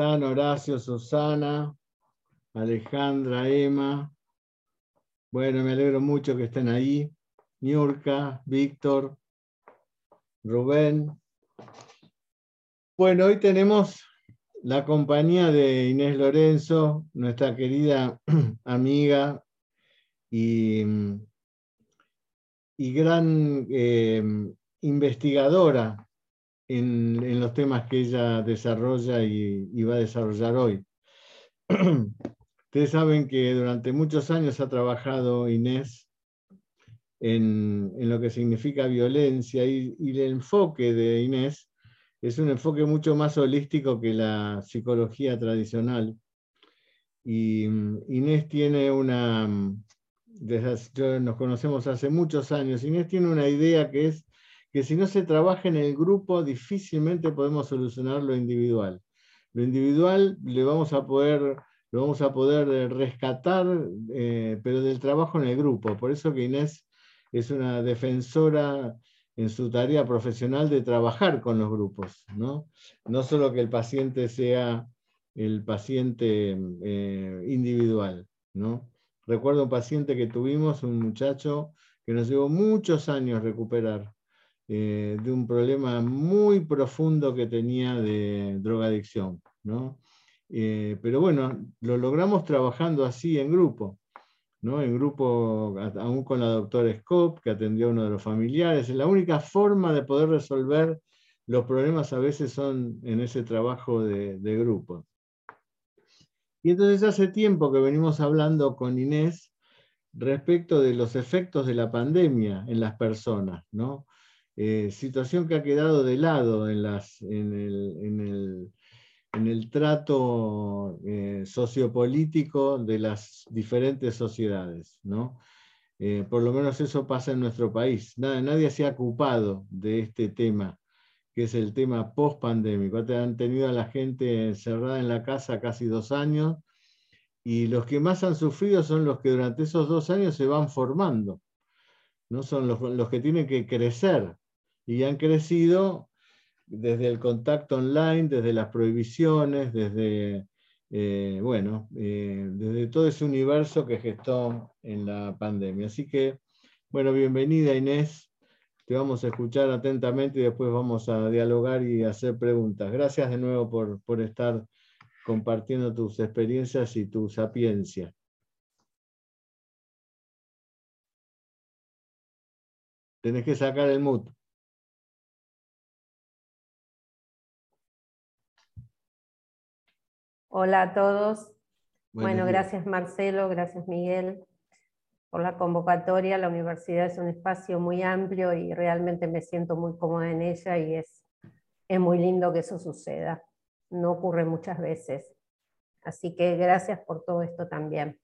Horacio, Susana, Alejandra, Emma? Bueno, me alegro mucho que estén ahí. Niurka, Víctor, Rubén. Bueno, hoy tenemos la compañía de Inés Lorenzo, nuestra querida amiga y, y gran eh, investigadora en, los temas que ella desarrolla y, va a desarrollar hoy. Ustedes saben que durante muchos años ha trabajado Inés en, lo que significa violencia y, el enfoque de Inés es un enfoque mucho más holístico que la psicología tradicional. Y Inés tiene una, desde, nos conocemos hace muchos años, Inés tiene una idea que es que si no se trabaja en el grupo, difícilmente podemos solucionar lo individual. Lo individual le vamos a poder, lo vamos a poder eh, rescatar, eh, pero del trabajo en el grupo. Por eso que Inés es una defensora en su tarea profesional de trabajar con los grupos, ¿no? No solo que el paciente sea el paciente eh, individual, ¿no? Recuerdo un paciente que tuvimos, un muchacho que nos llevó muchos años recuperar eh, de un problema muy profundo que tenía de drogadicción. ¿no? Eh, pero bueno, lo logramos trabajando así en grupo. ¿no? En grupo, aún con la doctora Scott, que atendió a uno de los familiares. La única forma de poder resolver los problemas a veces son en ese trabajo de, de grupo. Y entonces hace tiempo que venimos hablando con Inés respecto de los efectos de la pandemia en las personas, ¿no? Eh, situación que ha quedado de lado en, el, trato eh, sociopolítico de las diferentes sociedades. ¿no? Eh, por lo menos eso pasa en nuestro país. nadie se ha ocupado de este tema, que es el tema post-pandémico. Han tenido a la gente encerrada en la casa casi dos años y los que más han sufrido son los que durante esos dos años se van formando. ¿no? Son los que tienen que crecer y han crecido desde el contacto online, desde las prohibiciones, desde, eh, bueno, eh, desde todo ese universo que gestó en la pandemia. Así que, bueno, bienvenida Inés, te vamos a escuchar atentamente y después vamos a dialogar y hacer preguntas. Gracias de nuevo por, por estar compartiendo tus experiencias y tu sapiencia. Tenés que sacar el mood. Hola a todos. bueno, gracias Marcelo, gracias Miguel por la convocatoria. La universidad es un espacio muy amplio y realmente me siento muy cómoda en ella y es, es muy lindo que eso suceda. No ocurre muchas veces. Así que gracias por todo esto también.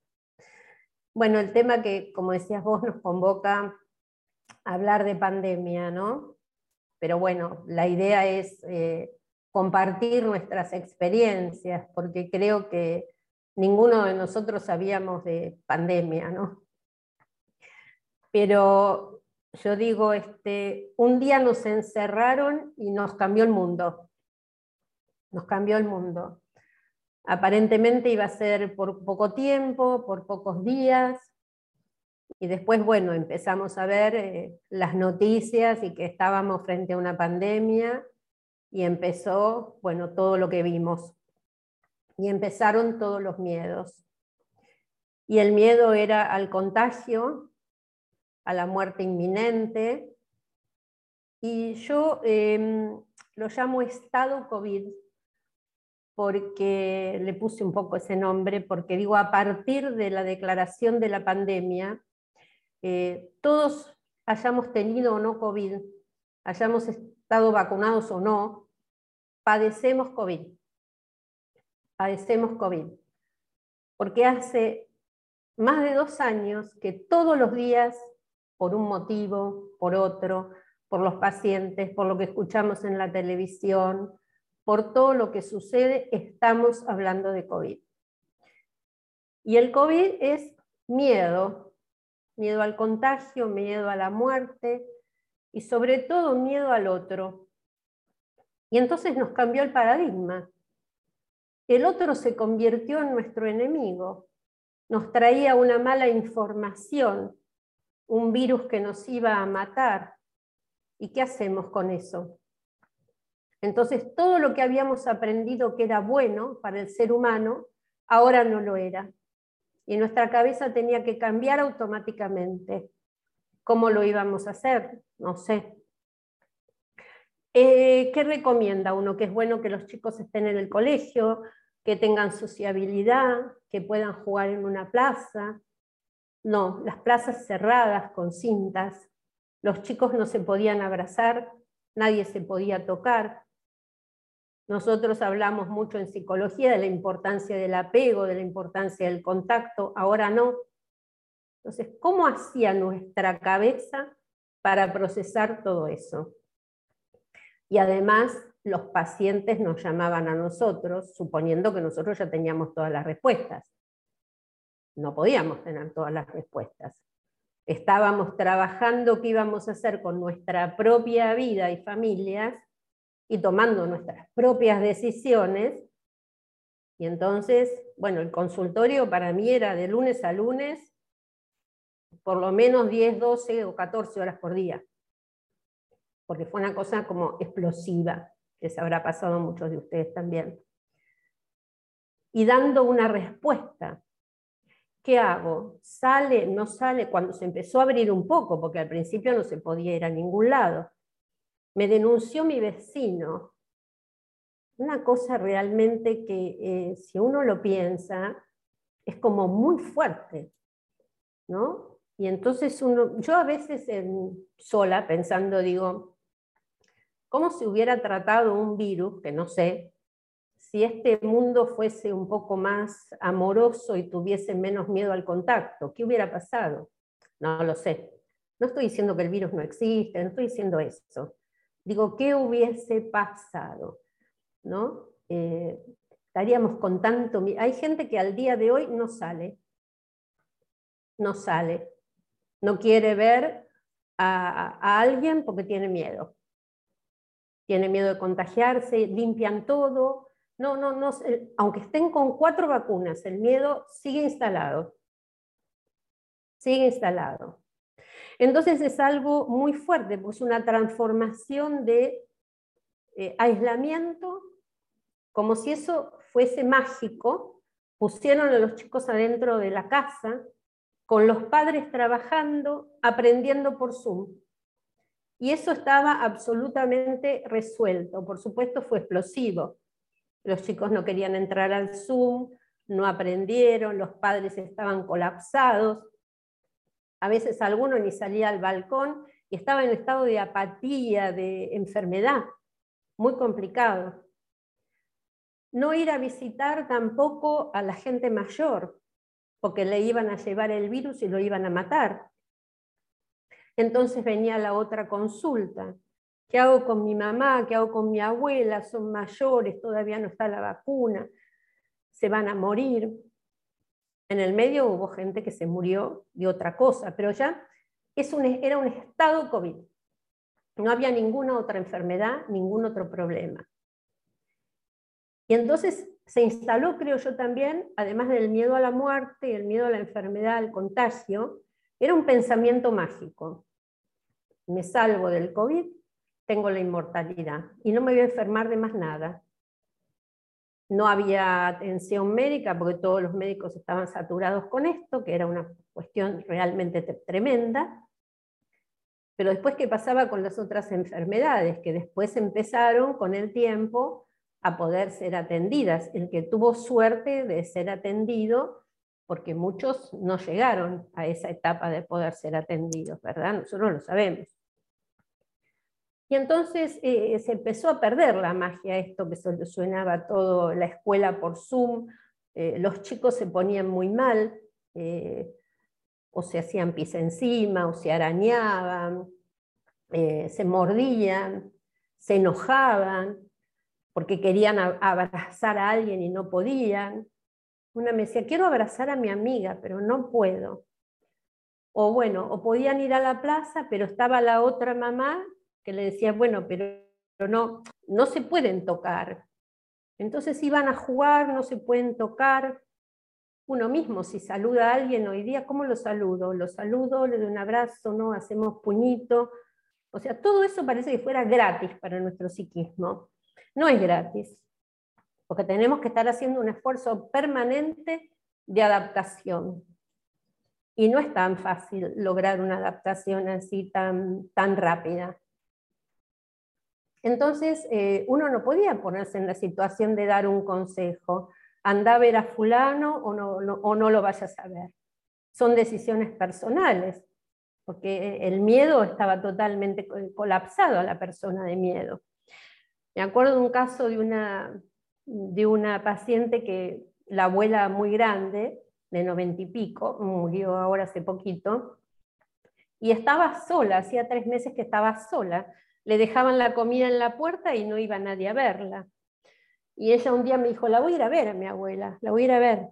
Bueno, el tema que, como decías vos, nos convoca a hablar de pandemia, ¿no? Pero bueno, la idea es eh, compartir nuestras experiencias, porque creo que ninguno de nosotros sabíamos de pandemia, ¿no? Pero yo digo, este, un día nos encerraron y nos cambió el mundo. Nos cambió el mundo. Aparentemente iba a ser por poco tiempo, por pocos días, y después, bueno, empezamos a ver eh, las noticias y que estábamos frente a una pandemia y empezó, bueno, todo lo que vimos. Y empezaron todos los miedos. Y el miedo era al contagio, a la muerte inminente. Y yo em, lo llamo estado COVID porque le puse un poco ese nombre, porque digo, a partir de la declaración de la pandemia, eh, todos hayamos tenido o no COVID, hayamos estado vacunados o no, padecemos COVID. Padecemos COVID. Porque hace más de dos años que todos los días, por un motivo, por otro, por los pacientes, por lo que escuchamos en la televisión, por todo lo que sucede, estamos hablando de COVID. Y el COVID es miedo, miedo al contagio, miedo a la muerte, y sobre todo miedo al otro. Y entonces nos cambió el paradigma. El otro se convirtió en nuestro enemigo, nos traía una mala información, un virus que nos iba a matar. ¿Y qué hacemos con eso? Entonces, todo lo que habíamos aprendido que era bueno para el ser humano, ahora no lo era. Y nuestra cabeza tenía que cambiar automáticamente. ¿Cómo lo íbamos a hacer? No sé. Eh, ¿Qué recomienda uno? Que es bueno que los chicos estén en el colegio, que tengan sociabilidad, que puedan jugar en una plaza. No, las plazas cerradas con cintas, los chicos no se podían abrazar, nadie se podía tocar. Nosotros hablamos mucho en psicología de la importancia del apego, de la importancia del contacto, ahora no. Entonces, ¿cómo hacía nuestra cabeza para procesar todo eso? Y además, los pacientes nos llamaban a nosotros, suponiendo que nosotros ya teníamos todas las respuestas. No podíamos tener todas las respuestas. Estábamos trabajando qué íbamos a hacer con nuestra propia vida y familias y tomando nuestras propias decisiones. Y entonces, bueno, el consultorio para mí era de lunes a lunes, por lo menos 10, 12 o 14 horas por día, porque fue una cosa como explosiva les habrá pasado a muchos de ustedes también. Y dando una respuesta. ¿Qué hago? ¿Sale? ¿No sale? Cuando se empezó a abrir un poco, porque al principio no se podía ir a ningún lado. Me denunció mi vecino. Una cosa realmente que eh, si uno lo piensa, es como muy fuerte, ¿no? Y entonces yo a veces sola pensando digo, ¿Cómo se hubiera tratado un virus, que no sé, si este mundo fuese un poco más amoroso y tuviese menos miedo al contacto? ¿Qué hubiera pasado? No lo sé. No estoy diciendo que el virus no existe, no estoy diciendo eso. Digo, ¿qué hubiese pasado? ¿No? Eh, estaríamos con tanto... Hay gente que al día de hoy no sale. No sale. No quiere ver a alguien porque tiene miedo tienen miedo de contagiarse, limpian todo. No, no, no, aunque estén con cuatro vacunas, el miedo sigue instalado. Sigue instalado. Entonces es algo muy fuerte, pues una transformación de eh, aislamiento, como si eso fuese mágico. Pusieron a los chicos adentro de la casa, con los padres trabajando, aprendiendo por Zoom. Y eso estaba absolutamente resuelto. Por supuesto fue explosivo. Los chicos no querían entrar al Zoom, no aprendieron, los padres estaban colapsados. A veces alguno ni salía al balcón y estaba en estado de apatía, de enfermedad, muy complicado. No ir a visitar tampoco a la gente mayor, porque le iban a llevar el virus y lo iban a matar. Entonces venía la otra consulta. ¿Qué hago con mi mamá? ¿Qué hago con mi abuela? Son mayores, todavía no está la vacuna, se van a morir. En el medio hubo gente que se murió de otra cosa, pero ya era un estado COVID. No había ninguna otra enfermedad, ningún otro problema. Y entonces se instaló, creo yo también, además del miedo a la muerte, el miedo a la enfermedad, al contagio, era un pensamiento mágico me salvo del COVID, tengo la inmortalidad y no me voy a enfermar de más nada. No había atención médica porque todos los médicos estaban saturados con esto, que era una cuestión realmente tremenda. Pero después, ¿qué pasaba con las otras enfermedades? Que después empezaron con el tiempo a poder ser atendidas. El que tuvo suerte de ser atendido, porque muchos no llegaron a esa etapa de poder ser atendidos, ¿verdad? Nosotros lo sabemos. Y entonces eh, se empezó a perder la magia, esto que solucionaba todo la escuela por Zoom, eh, los chicos se ponían muy mal, eh, o se hacían pis encima, o se arañaban, se mordían, se enojaban, porque querían abrazar a alguien y no podían. Una me decía, quiero abrazar a mi amiga, pero no puedo. O bueno, o podían ir a la plaza, pero estaba la otra mamá que le decía, bueno, pero no, no se pueden tocar. Entonces iban a jugar, no se pueden tocar. Uno mismo, si saluda a alguien hoy día, ¿cómo lo saludo? Lo saludo, le doy un abrazo, ¿no? Hacemos puñito. O sea, todo eso parece que fuera gratis para nuestro psiquismo. No es gratis, porque tenemos que estar haciendo un esfuerzo permanente de adaptación. Y no es tan fácil lograr una adaptación así tan, tan rápida. Entonces, eh, uno no podía ponerse en la situación de dar un consejo, anda a ver a fulano o no, o no lo vayas a ver. Son decisiones personales, porque el miedo estaba totalmente colapsado a la persona de miedo. Me acuerdo de un caso de una, de una paciente que la abuela muy grande, de noventa y pico, murió ahora hace poquito, y estaba sola, hacía tres meses que estaba sola, le dejaban la comida en la puerta y no iba nadie a verla. Y ella un día me dijo, la voy a ir a ver a mi abuela, la voy a ir a ver.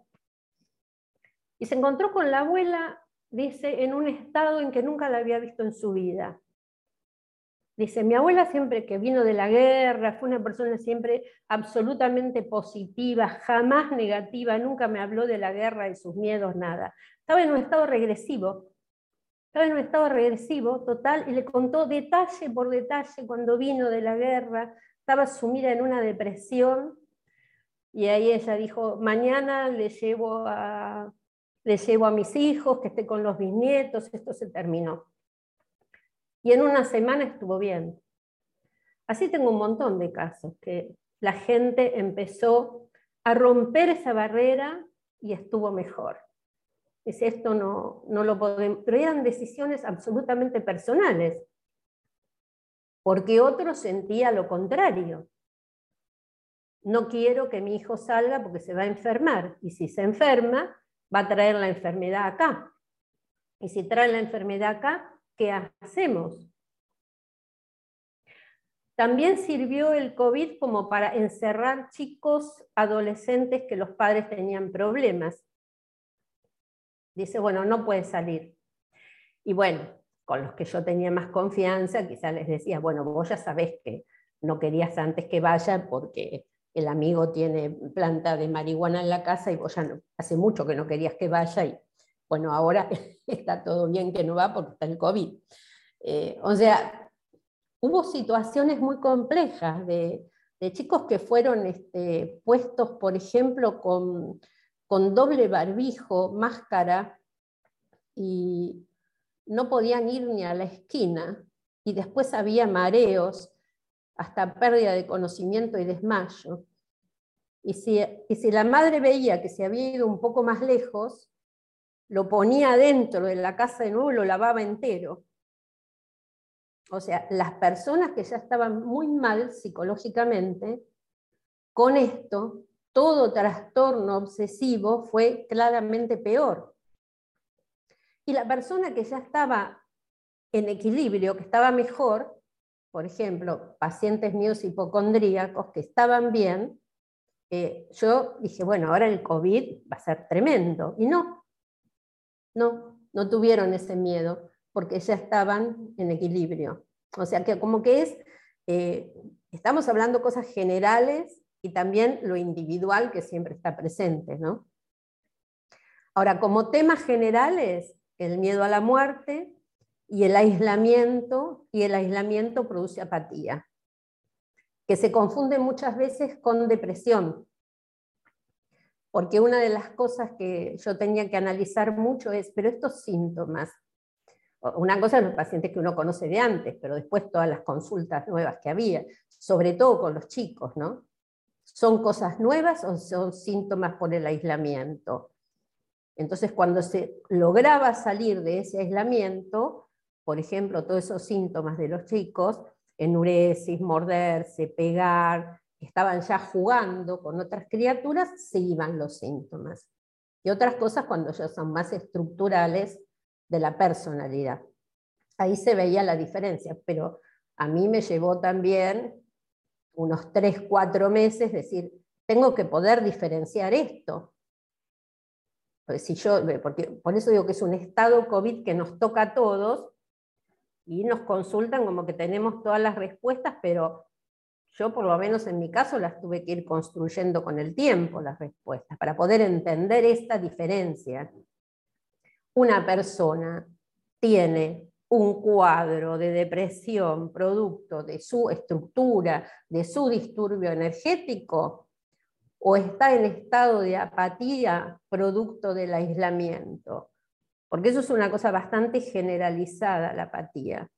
Y se encontró con la abuela, dice, en un estado en que nunca la había visto en su vida. Dice, mi abuela siempre que vino de la guerra, fue una persona siempre absolutamente positiva, jamás negativa, nunca me habló de la guerra, y sus miedos, nada. Estaba en un estado regresivo, estaba en un estado regresivo total y le contó detalle por detalle cuando vino de la guerra, estaba sumida en una depresión y ahí ella dijo, mañana le llevo a, le llevo a mis hijos, que esté con los bisnietos, esto se terminó. Y en una semana estuvo bien. Así tengo un montón de casos, que la gente empezó a romper esa barrera y estuvo mejor. Dice, esto no, no lo podemos, pero eran decisiones absolutamente personales, porque otro sentía lo contrario. No quiero que mi hijo salga porque se va a enfermar, y si se enferma, va a traer la enfermedad acá. Y si trae la enfermedad acá, ¿qué hacemos? También sirvió el COVID como para encerrar chicos, adolescentes que los padres tenían problemas dice, bueno, no puede salir. Y bueno, con los que yo tenía más confianza, quizás les decía, bueno, vos ya sabés que no querías antes que vaya porque el amigo tiene planta de marihuana en la casa y vos ya no, hace mucho que no querías que vaya y bueno, ahora está todo bien que no va porque está el COVID. Eh, o sea, hubo situaciones muy complejas de, chicos que fueron este, puestos, por ejemplo, con con doble barbijo, máscara, y no podían ir ni a la esquina, y después había mareos, hasta pérdida de conocimiento y desmayo. Y si, y si la madre veía que se había ido un poco más lejos, lo ponía dentro de la casa de nuevo lo lavaba entero. O sea, las personas que ya estaban muy mal psicológicamente, con esto todo trastorno obsesivo fue claramente peor. Y la persona que ya estaba en equilibrio, que estaba mejor, por ejemplo, pacientes míos hipocondríacos que estaban bien, eh, yo dije, bueno, ahora el COVID va a ser tremendo. Y no, no, no tuvieron ese miedo, porque ya estaban en equilibrio. O sea que como que es, eh, estamos hablando cosas generales y también lo individual que siempre está presente. ¿no? Ahora, como temas generales, el miedo a la muerte y el aislamiento, y el aislamiento produce apatía, que se confunde muchas veces con depresión, porque una de las cosas que yo tenía que analizar mucho es, pero estos síntomas, una cosa son los pacientes que uno conoce de antes, pero después todas las consultas nuevas que había, sobre todo con los chicos, ¿no? ¿Son cosas nuevas o son síntomas por el aislamiento? Entonces, cuando se lograba salir de ese aislamiento, por ejemplo, todos esos síntomas de los chicos, enuresis, morderse, pegar, estaban ya jugando con otras criaturas, se iban los síntomas. Y otras cosas cuando ya son más estructurales de la personalidad. Ahí se veía la diferencia, pero a mí me llevó también unos tres, cuatro meses, decir, tengo que poder diferenciar esto. Porque si yo, porque por eso digo que es un estado COVID que nos toca a todos y nos consultan como que tenemos todas las respuestas, pero yo por lo menos en mi caso las tuve que ir construyendo con el tiempo, las respuestas, para poder entender esta diferencia. Una persona tiene un cuadro de depresión producto de su estructura, de su disturbio energético, o está en estado de apatía producto del aislamiento. Porque eso es una cosa bastante generalizada, la apatía.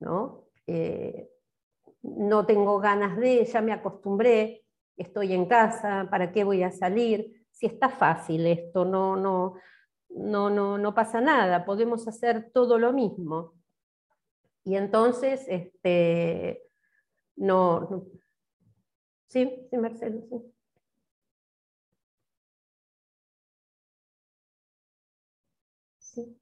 ¿no? Eh, no tengo ganas de, ya me acostumbré, estoy en casa, ¿para qué voy a salir? Si está fácil esto, no, no, no, no, no pasa nada, podemos hacer todo lo mismo. Y entonces, este, no, sí, sí, Marcelo, sí.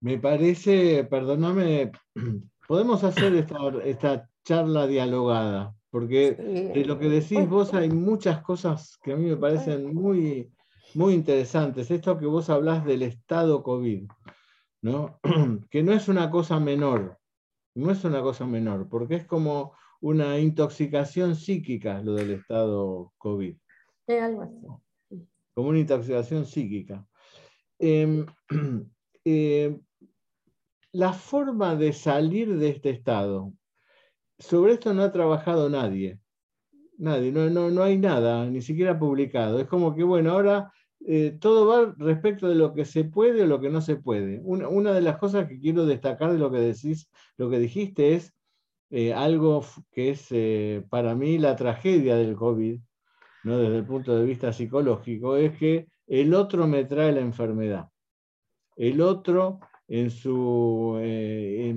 Me parece, perdóname, podemos hacer esta, charla dialogada, porque de lo que decís vos hay muchas cosas que a mí me parecen muy, muy interesantes. Esto que vos hablás del estado COVID, ¿no? que no es una cosa menor, no es una cosa menor, porque es como una intoxicación psíquica lo del estado COVID. algo así. Como una intoxicación psíquica. Em, eh, la forma de salir de este estado, sobre esto no ha trabajado nadie. Nadie, no, no, no hay nada, ni siquiera publicado. Es como que, bueno, ahora eh, todo va respecto de lo que se puede o lo que no se puede. Una, de las cosas que quiero destacar de lo que decís, lo que dijiste es eh, algo que es para mí la tragedia del COVID, ¿no? desde el punto de vista psicológico, es que el otro me trae la enfermedad. El otro en su, eh,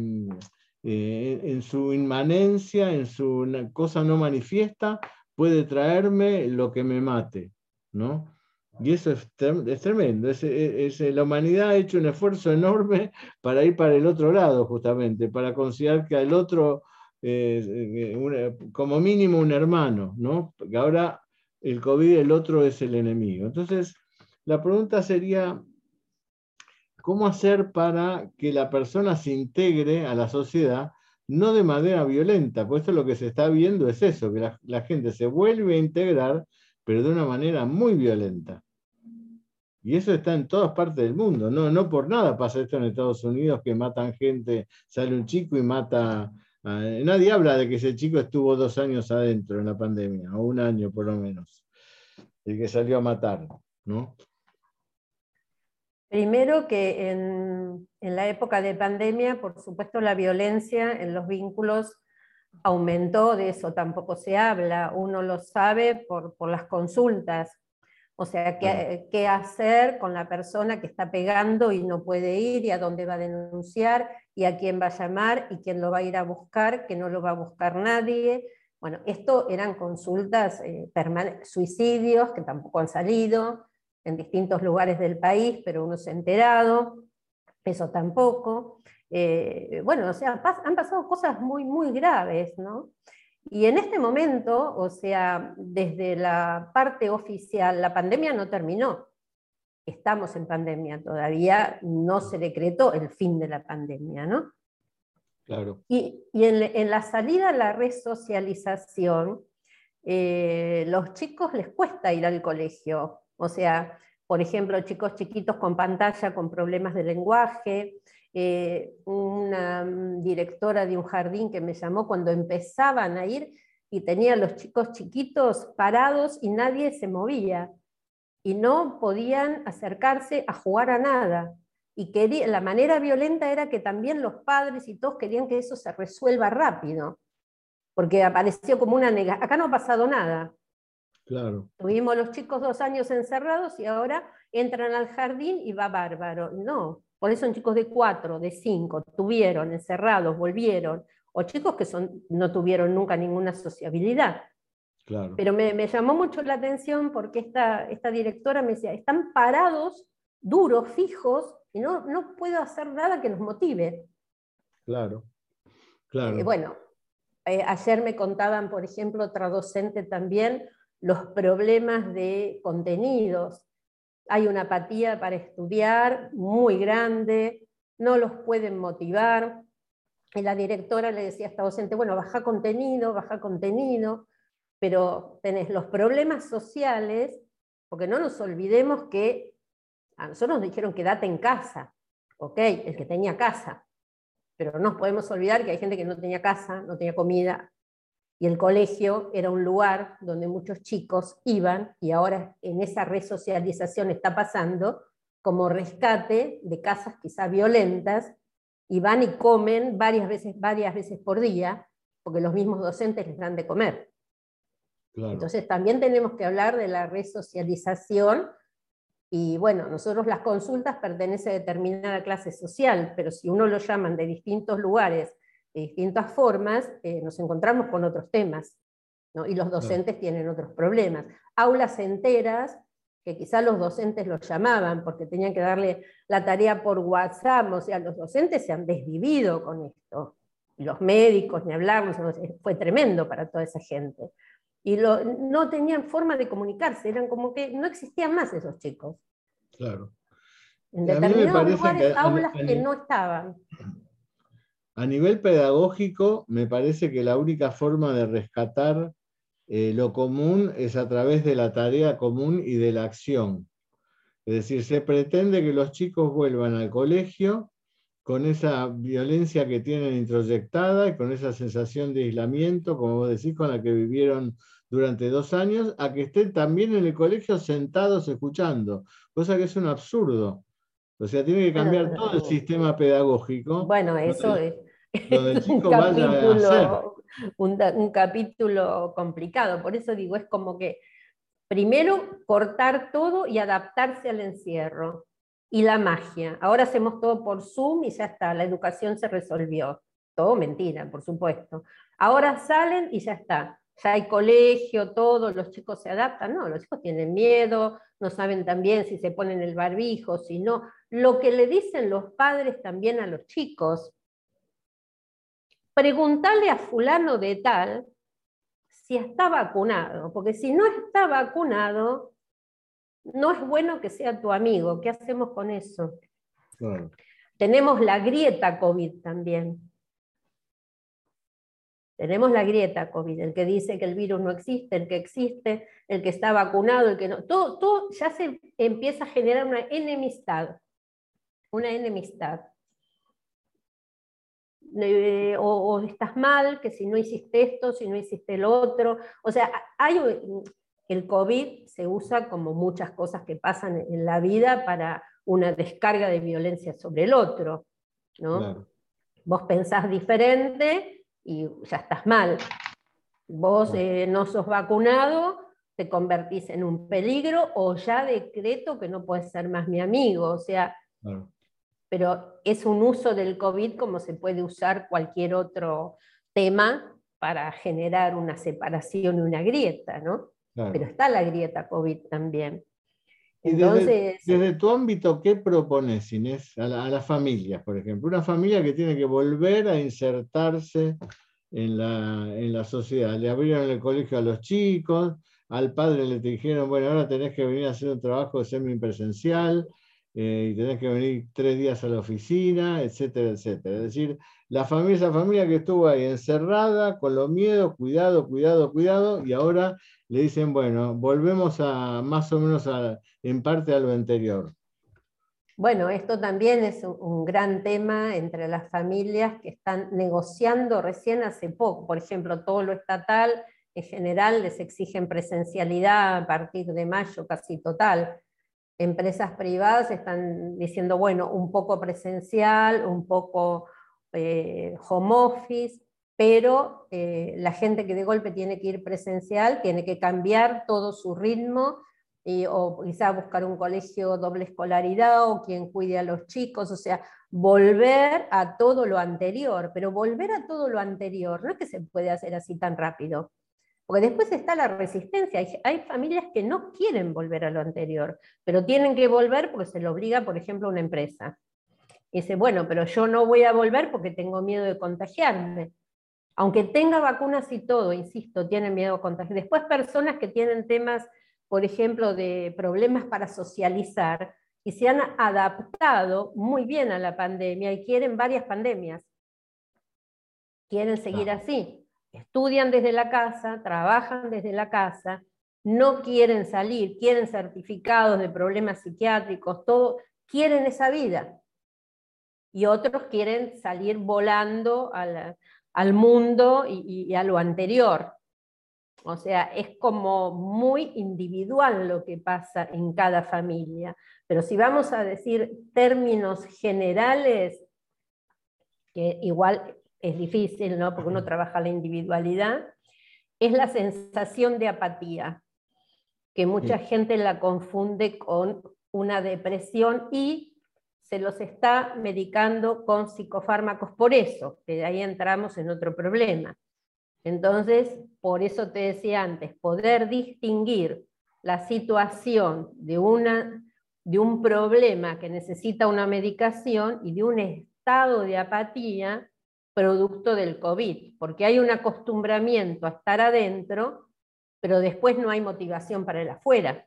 eh, en, su inmanencia, en su cosa no manifiesta, puede traerme lo que me mate. ¿no? Y eso es, tremendo. Es, la humanidad ha hecho un esfuerzo enorme para ir para el otro lado, justamente, para considerar que al otro, eh, como mínimo, un hermano, ¿no? Porque ahora el COVID, el otro es el enemigo. Entonces, la pregunta sería, ¿cómo hacer para que la persona se integre a la sociedad, no de manera violenta? Pues esto lo que se está viendo es eso, que la, gente se vuelve a integrar, pero de una manera muy violenta. Y eso está en todas partes del mundo. No, no por nada pasa esto en Estados Unidos, que matan gente, sale un chico y mata... nadie habla de que ese chico estuvo dos años adentro en la pandemia, o un año por lo menos, el que salió a matar, ¿no? Primero que en, la época de pandemia, por supuesto, la violencia en los vínculos aumentó, de eso tampoco se habla, uno lo sabe por, las consultas. O sea, ¿qué, qué, hacer con la persona que está pegando y no puede ir y a dónde va a denunciar y a quién va a llamar y quién lo va a ir a buscar, que no lo va a buscar nadie. Bueno, esto eran consultas, eh, suicidios que tampoco han salido, en distintos lugares del país, pero uno se ha enterado, eso tampoco. Eh, bueno, o sea, han pasado cosas muy, muy graves, ¿no? Y en este momento, o sea, desde la parte oficial, la pandemia no terminó. Estamos en pandemia, todavía no se decretó el fin de la pandemia, ¿no? Claro. Y, en, la salida a la resocialización, eh, los chicos les cuesta ir al colegio, o sea, por ejemplo, chicos chiquitos con pantalla con problemas de lenguaje, eh, una mm, directora de un jardín que me llamó cuando empezaban a ir y tenía a los chicos chiquitos parados y nadie se movía y no podían acercarse a jugar a nada. Y la manera violenta era que también los padres y todos querían que eso se resuelva rápido, porque apareció como una negación. Acá no ha pasado nada, Tuvimos los chicos dos años encerrados y ahora entran al jardín y va bárbaro. No, por eso son chicos de cuatro, de cinco, tuvieron encerrados, volvieron, o chicos que son, no tuvieron nunca ninguna sociabilidad. Claro. Pero me, llamó mucho la atención porque esta, esta directora me decía, están parados, duros, fijos, y no, no puedo hacer nada que los motive. Claro, claro. Eh, bueno, eh, ayer me contaban, por ejemplo, otra docente también, los problemas de contenidos. Hay una apatía para estudiar muy grande, no los pueden motivar. y la directora le decía a esta docente, bueno, baja contenido, baja contenido, pero tenés los problemas sociales, porque no nos olvidemos que a nosotros nos dijeron quédate en casa, ok, el que tenía casa, pero no nos podemos olvidar que hay gente que no tenía casa, no tenía comida, y el colegio era un lugar donde muchos chicos iban, y ahora en esa resocialización está pasando como rescate de casas quizá violentas, y van y comen varias veces, varias veces por día, porque los mismos docentes les dan de comer. Entonces también tenemos que hablar de la resocialización y bueno, nosotros las consultas pertenecen a determinada clase social, pero si uno lo llaman de distintos lugares, de distintas formas, eh, nos encontramos con otros temas. Y los docentes tienen otros problemas. Aulas enteras que quizás los docentes los llamaban porque tenían que darle la tarea por WhatsApp, o sea, los docentes se han desvivido con esto, y los médicos, ni hablar, fue tremendo para toda esa gente. Y no tenían forma de comunicarse, eran como que no existían más esos chicos. Claro. En determinados lugares, aulas que no estaban. A nivel pedagógico, me parece que la única forma de rescatar eh, lo común es a través de la tarea común y de la acción. Es decir, se pretende que los chicos vuelvan al colegio con esa violencia que tienen introyectada y con esa sensación de aislamiento, como vos decís, con la que vivieron durante dos años, a que estén también en el colegio sentados escuchando, cosa que es un absurdo. O sea, tiene que cambiar todo el sistema pedagógico. Bueno, eso es. chico a hacer un, capítulo complicado. Por eso digo, es como que primero cortar todo y adaptarse al encierro. Y la magia. Ahora hacemos todo por Zoom y ya está, la educación se resolvió. Todo mentira, por supuesto. Ahora salen y ya está. Ya hay colegio, todo, los chicos se adaptan. No, los chicos tienen miedo, no saben también si se ponen el barbijo, si no. Lo que le dicen los padres también a los chicos, preguntarle a fulano de tal si está vacunado, porque si no está vacunado, no es bueno que sea tu amigo. ¿Qué hacemos con eso? Tenemos la grieta COVID también. Tenemos la grieta COVID, el que dice que el virus no existe, el que existe, el que está vacunado, el que no. Todo, todo ya se empieza a generar una enemistad. Una enemistad o, estás mal, que si no hiciste esto, si no hiciste lo otro. O sea, hay, el COVID se usa como muchas cosas que pasan en la vida para una descarga de violencia sobre el otro. ¿no? Vos pensás diferente y ya estás mal. Vos eh, no sos vacunado, te convertís en un peligro o ya decreto que no puedes ser más mi amigo. O sea, pero es un uso del COVID como se puede usar cualquier otro tema para generar una separación y una grieta, ¿no? Pero está la grieta COVID también. Entonces, desde, tu ámbito, ¿qué propones, Inés, a, las familias, por ejemplo? Una familia que tiene que volver a insertarse en la, en la sociedad. Le abrieron el colegio a los chicos, al padre le dijeron, bueno, ahora tenés que venir a hacer un trabajo semipresencial, eh, y tenés que venir tres días a la oficina, etcétera, etcétera. Es decir, la familia, esa familia que estuvo ahí encerrada, con los miedos, cuidado, cuidado, cuidado, y ahora le dicen, bueno, volvemos a más o menos en parte a lo anterior. Bueno, esto también es un gran tema entre las familias que están negociando recién hace poco. Por ejemplo, todo lo estatal en general les exigen presencialidad a partir de mayo casi total empresas privadas están diciendo, bueno, un poco presencial, un poco eh, home office, pero eh, la gente que de golpe tiene que ir presencial tiene que cambiar todo su ritmo y, o quizá buscar un colegio doble escolaridad o quien cuide a los chicos, o sea, volver a todo lo anterior, pero volver a todo lo anterior no es que se puede hacer así tan rápido. Porque después está la resistencia. Hay, familias que no quieren volver a lo anterior, pero tienen que volver porque se lo obliga, por ejemplo, una empresa. Y dice, bueno, pero yo no voy a volver porque tengo miedo de contagiarme. Aunque tenga vacunas y todo, insisto, tienen miedo de contagiar. Después personas que tienen temas, por ejemplo, de problemas para socializar y se han adaptado muy bien a la pandemia y quieren varias pandemias. quieren seguir así. Estudian desde la casa, trabajan desde la casa, no quieren salir, quieren certificados de problemas psiquiátricos, todo, quieren esa vida. Y otros quieren salir volando al mundo y a lo anterior. O sea, es como muy individual lo que pasa en cada familia. Pero si vamos a decir términos generales, que igual es difícil, ¿no? Porque uno trabaja la individualidad, es la sensación de apatía, que mucha gente la confunde con una depresión y se los está medicando con psicofármacos por eso, que de ahí entramos en otro problema. Entonces, por eso te decía antes, poder distinguir la situación de, una, de un problema que necesita una medicación y de un estado de apatía producto del COVID, porque hay un acostumbramiento a estar adentro, pero después no hay motivación para el afuera.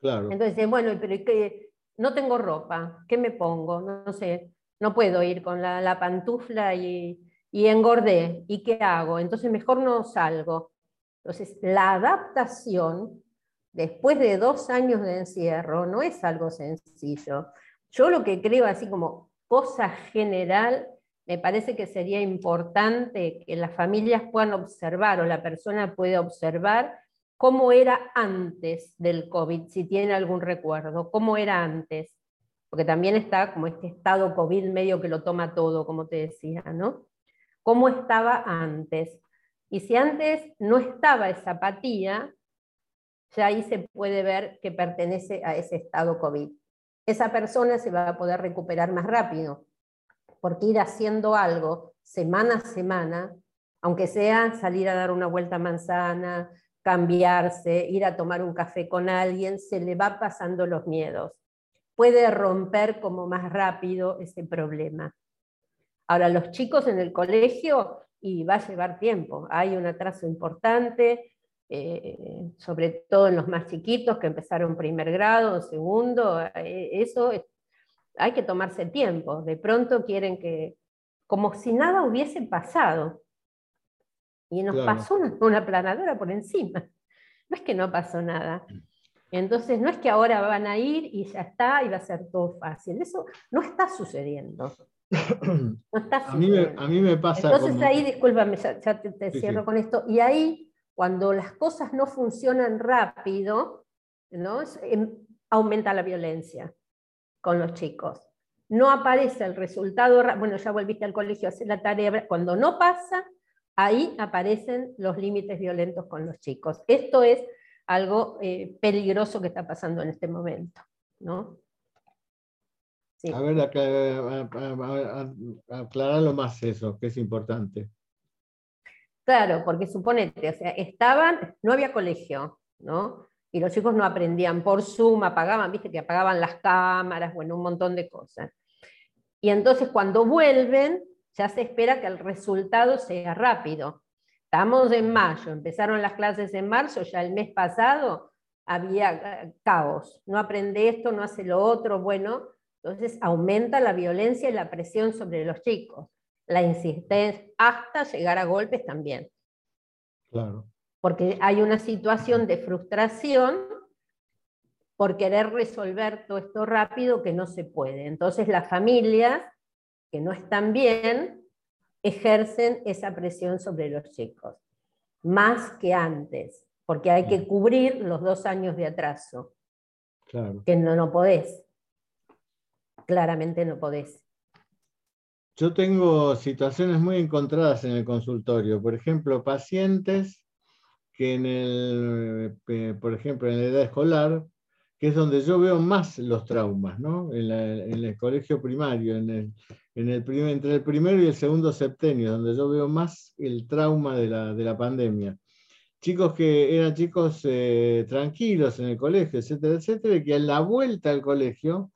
Claro. Entonces, bueno, pero que no tengo ropa, ¿qué me pongo? No, sé, no puedo ir con la, la pantufla y, y engordé, ¿y qué hago? Entonces mejor no salgo. Entonces, la adaptación después de dos años de encierro no es algo sencillo. Yo lo que creo, así como cosa general, me parece que sería importante que las familias puedan observar o la persona pueda observar cómo era antes del COVID, si tiene algún recuerdo, cómo era antes, porque también está como este estado COVID medio que lo toma todo, como te decía, ¿no? cómo estaba antes. Y si antes no estaba esa apatía, ya ahí se puede ver que pertenece a ese estado COVID. Esa persona se va a poder recuperar más rápido, porque ir haciendo algo semana a semana, aunque sea salir a dar una vuelta a manzana, cambiarse, ir a tomar un café con alguien, se le va pasando los miedos. Puede romper como más rápido ese problema. Ahora, los chicos en el colegio, y va a llevar tiempo, hay un atraso importante, eh, sobre todo en los más chiquitos que empezaron primer grado, segundo, eh, eso hay que tomarse tiempo. De pronto quieren que, como si nada hubiese pasado. Y nos pasó una, una, planadora por encima. No es que no pasó nada. Entonces, no es que ahora van a ir y ya está y va a ser todo fácil. Eso no está sucediendo. a, mí me, a, mí me, pasa. Entonces ahí, discúlpame, ya, te, cierro con esto. Y ahí, cuando las cosas no funcionan rápido, ¿no? Em, aumenta la violencia con los chicos. No aparece el resultado, bueno, ya volviste al colegio a hacer la tarea. Cuando no pasa, ahí aparecen los límites violentos con los chicos. Esto es algo eh, peligroso que está pasando en este momento. ¿no? A ver, aclararlo más eso, que es importante. Claro, porque suponete, o sea, estaban, no había colegio, ¿no? Y los chicos no aprendían por Zoom, apagaban, viste que apagaban las cámaras, bueno, un montón de cosas. Y entonces cuando vuelven, ya se espera que el resultado sea rápido. Estamos en mayo, empezaron las clases en marzo, ya el mes pasado había eh, caos, no aprende esto, no hace lo otro, bueno, entonces aumenta la violencia y la presión sobre los chicos, la insistencia, hasta llegar a golpes también. Claro. Porque hay una situación de frustración por querer resolver todo esto rápido que no se puede. Entonces las familias que no están bien ejercen esa presión sobre los chicos, más que antes, porque hay que cubrir los dos años de atraso, claro. que no, no podés claramente no podés. Yo tengo situaciones muy encontradas en el consultorio. Por ejemplo, pacientes que en el, eh, por ejemplo, en la edad escolar, que es donde yo veo más los traumas, ¿no? En, el colegio primario, en el, en el primer, entre el primero y el segundo septenio, donde yo veo más el trauma de la, de la pandemia. Chicos que eran chicos eh, tranquilos en el colegio, etcétera, etcétera, y que a la vuelta al colegio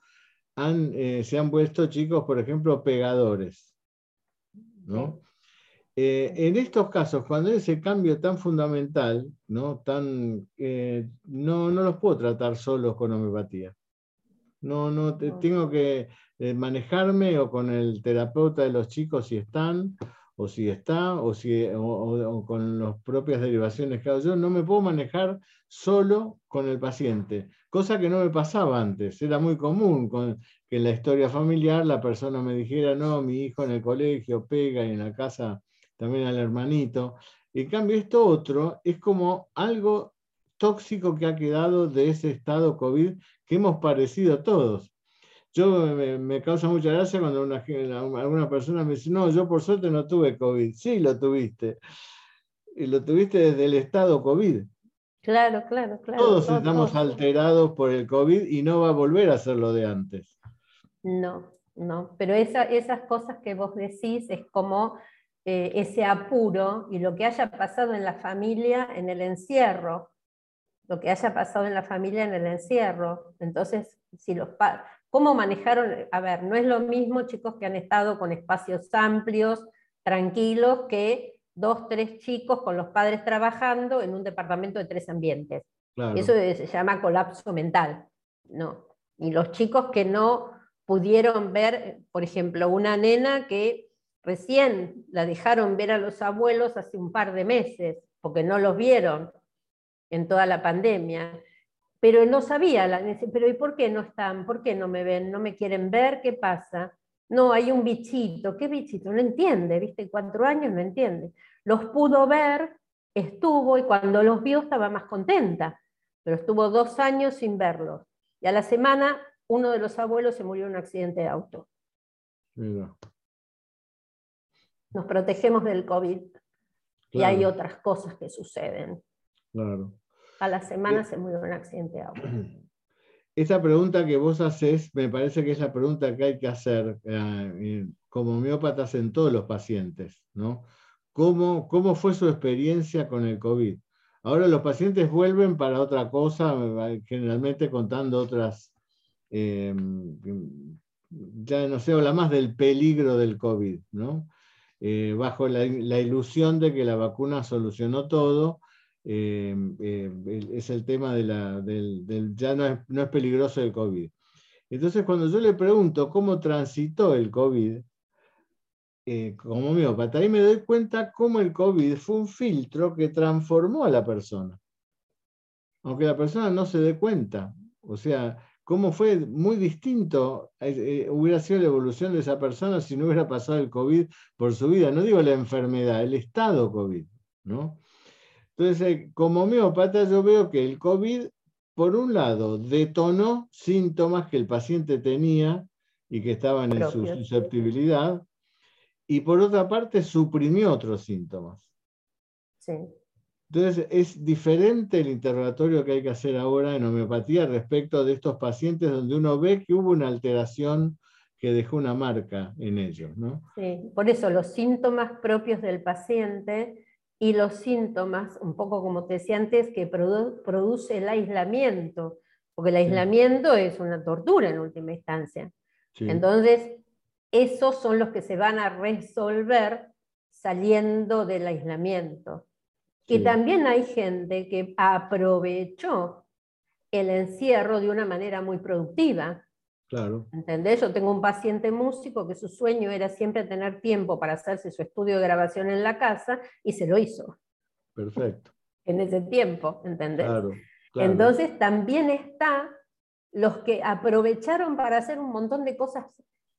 eh, se han vuelto chicos, por ejemplo, pegadores. ¿no? Eh, en estos casos, cuando hay ese cambio tan fundamental, ¿no? Tan, eh, no, no los puedo tratar solos con homeopatía. No, no, tengo que manejarme o con el terapeuta de los chicos si están, o si está, o, si, con las propias derivaciones que hago yo, no me puedo manejar solo con el paciente, cosa que no me pasaba antes. Era muy común que en la historia familiar la persona me dijera, no, mi hijo en el colegio pega y en la casa también al hermanito. En cambio, esto otro es como algo tóxico que ha quedado de ese estado COVID que hemos padecido todos. Yo me, causa mucha gracia cuando una, alguna persona me dice, no, yo por suerte no tuve COVID. Sí, lo tuviste. Y lo tuviste desde el estado COVID. Claro, claro, claro. Todos estamos alterados por el COVID y no va a volver a ser lo de antes. No, no, pero esas cosas que vos decís es como eh, ese apuro y lo que haya pasado en la familia en el encierro, lo que haya pasado en la familia en el encierro. Entonces, si los ¿cómo manejaron? A ver, no es lo mismo chicos que han estado con espacios amplios, tranquilos, que dos, tres chicos con los padres trabajando en un departamento de tres ambientes. Eso se llama colapso mental. No. Y los chicos que no pudieron ver, por ejemplo, una nena que Recién la dejaron ver a los abuelos hace un par de meses, porque no los vieron en toda la pandemia. Pero no sabía, pero ¿y por qué no están? ¿Por qué no me ven? ¿No me quieren ver? ¿Qué pasa? No, hay un bichito. ¿Qué bichito? No entiende, ¿viste? Cuatro años no entiende. Los pudo ver, estuvo y cuando los vio estaba más contenta, pero estuvo dos años sin verlos. Y a la semana uno de los abuelos se murió en un accidente de auto nos protegemos del COVID y hay otras cosas que suceden. Claro. A la semana eh, se murió un accidente Esa pregunta que vos haces, me parece que es la pregunta que hay que hacer eh, como homeópatas en todos los pacientes, ¿no? ¿Cómo, ¿Cómo fue su experiencia con el COVID? Ahora los pacientes vuelven para otra cosa, generalmente contando otras, eh, ya no se habla más del peligro del COVID, ¿no? Eh, bajo la, ilusión de que la vacuna solucionó todo. Eh, eh, es el tema de la, del, ya no es, peligroso el COVID. Entonces, cuando yo le pregunto cómo transitó el COVID, como homeópata, ahí me doy cuenta cómo el COVID fue un filtro que transformó a la persona. Aunque la persona no se dé cuenta. O sea, cómo fue muy distinto, eh, hubiera sido la evolución de esa persona si no hubiera pasado el COVID por su vida. No digo la enfermedad, el estado COVID. ¿no? Entonces, eh, como homeópata, yo veo que el COVID, por un lado, detonó síntomas que el paciente tenía y que estaban en su susceptibilidad, y por otra parte, suprimió otros síntomas. Sí. Entonces, es diferente el interrogatorio que hay que hacer ahora en homeopatía respecto de estos pacientes donde uno ve que hubo una alteración que dejó una marca en ellos. ¿no? Sí, por eso los síntomas propios del paciente y los síntomas, un poco como te decía antes, que produce el aislamiento, porque el aislamiento es una tortura en última instancia. Entonces, esos son los que se van a resolver saliendo del aislamiento. Y también hay gente que aprovechó el encierro de una manera muy productiva. Claro. ¿Entendés? Yo tengo un paciente músico que su sueño era siempre tener tiempo para hacerse su estudio de grabación en la casa y se lo hizo. Perfecto. En ese tiempo, ¿entendés? Claro, Entonces también está los que aprovecharon para hacer un montón de cosas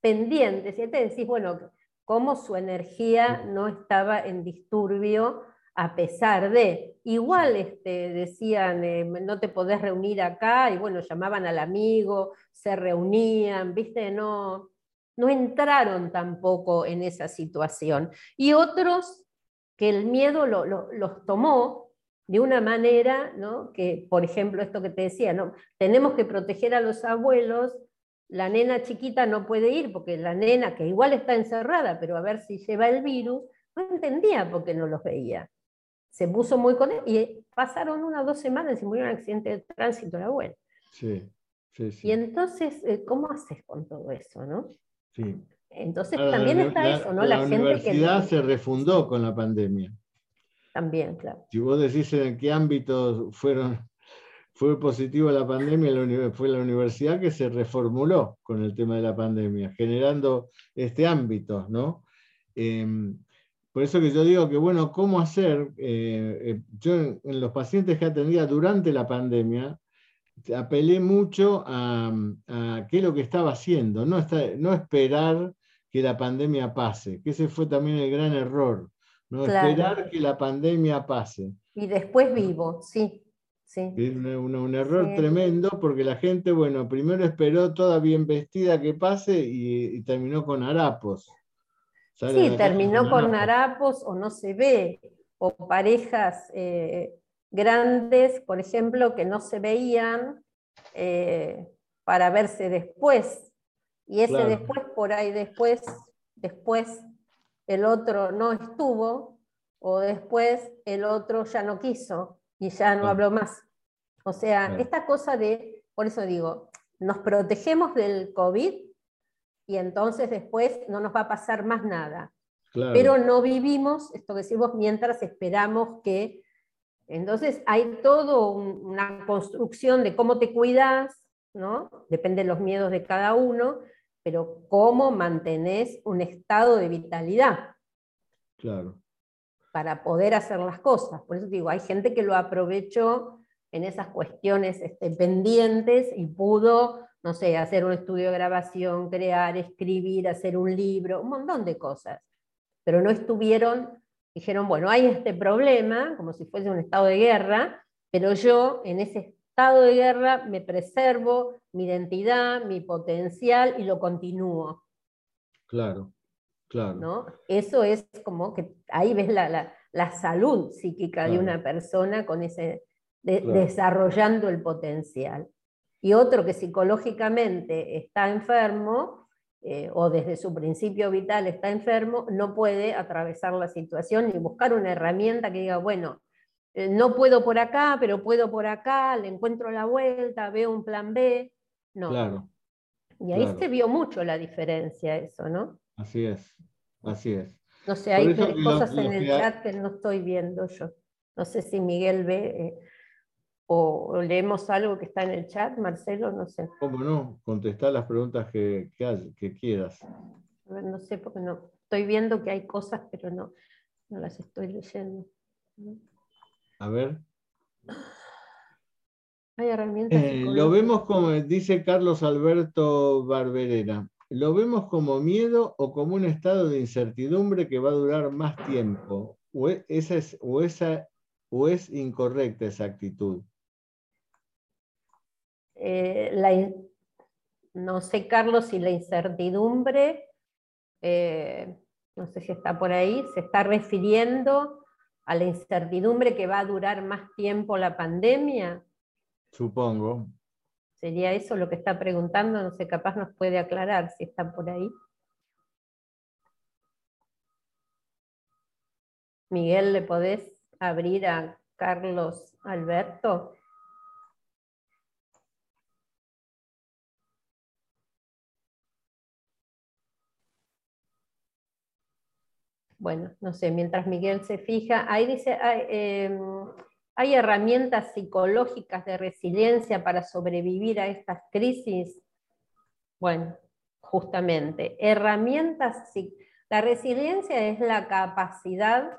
pendientes. Y te decís, bueno, cómo su energía no estaba en disturbio a pesar de, igual este, decían, eh, no te podés reunir acá, y bueno, llamaban al amigo, se reunían, viste, no, no entraron tampoco en esa situación. Y otros que el miedo los tomó de una manera, ¿no? que por ejemplo esto que te decía, ¿no? tenemos que proteger a los abuelos, la nena chiquita no puede ir porque la nena que igual está encerrada, pero a ver si lleva el virus, no entendía por qué no los veía se puso muy con él y pasaron una o dos semanas y murió en un accidente de tránsito la abuela. Sí, sí, sí. Y entonces, eh, ¿cómo haces con todo eso, no? Sí. Entonces también está eso, ¿no? La, universidad se refundó con la pandemia. También, claro. Si vos decís en qué ámbitos fueron, fue positivo la pandemia, fue la universidad que se reformuló con el tema de la pandemia, generando este ámbito, ¿no? Em, por eso que yo digo que, bueno, ¿cómo hacer? Eh, eh, yo en, los pacientes que atendía durante la pandemia, apelé mucho a, qué es lo que estaba haciendo, no, no esperar que la pandemia pase, que ese fue también el gran error, no esperar que la pandemia pase. Y después vivo, sí. Sí. Es un, error tremendo porque la gente, bueno, primero esperó toda bien vestida que pase y, terminó con harapos. Sí, terminó con harapos. o no se ve, o parejas eh, grandes, por ejemplo, que no se veían eh, para verse después. Y ese después, por ahí después, después el otro no estuvo, o después el otro ya no quiso y ya no habló más. O sea, esta cosa de, por eso digo, nos protegemos del COVID y entonces después no nos va a pasar más nada. Pero no vivimos, esto que decimos, mientras esperamos que... Entonces hay todo una construcción de cómo te cuidas, ¿no? Depende de los miedos de cada uno, pero cómo mantenés un estado de vitalidad. Claro para poder hacer las cosas. Por eso digo, hay gente que lo aprovechó en esas cuestiones este, pendientes y pudo, no sé, hacer un estudio de grabación, crear, escribir, hacer un libro, un montón de cosas. Pero no estuvieron, dijeron, bueno, hay este problema, como si fuese un estado de guerra, pero yo en ese estado de guerra me preservo mi identidad, mi potencial y lo continúo. Claro. ¿no? Eso es como que ahí ves la, salud psíquica de una persona con ese, desarrollando el potencial. Y otro que psicológicamente está enfermo, eh, o desde su principio vital está enfermo, no puede atravesar la situación ni buscar una herramienta que diga, bueno, eh, no puedo por acá, pero puedo por acá, le encuentro la vuelta, veo un plan B. No. Y ahí se vio mucho la diferencia, eso, ¿no? Así es, así es. No sé, hay cosas en el chat que no estoy viendo yo. No sé si Miguel ve eh, o, leemos algo que está en el chat, Marcelo, no sé. ¿Cómo no? Contestar las preguntas que, que, quieras. A ver, no sé, porque no. Estoy viendo que hay cosas, pero no, no las estoy leyendo. A ver. Hay herramientas. Eh, lo vemos como dice Carlos Alberto Barberera. ¿Lo vemos como miedo o como un estado de incertidumbre que va a durar más tiempo? ¿O, e, esa es, o, esa, o es incorrecta esa actitud? Eh, no sé, Carlos, si la incertidumbre, eh, no sé si está por ahí, se está refiriendo a la incertidumbre que va a durar más tiempo la pandemia. Supongo. ¿Sería eso lo que está preguntando? No sé, capaz nos puede aclarar si está por ahí. Miguel, ¿le podés abrir a Carlos Alberto? Bueno, no sé, mientras Miguel se fija, ahí dice, em, ¿Hay herramientas psicológicas de resiliencia para sobrevivir a estas crisis? Bueno, justamente, herramientas, la resiliencia es la capacidad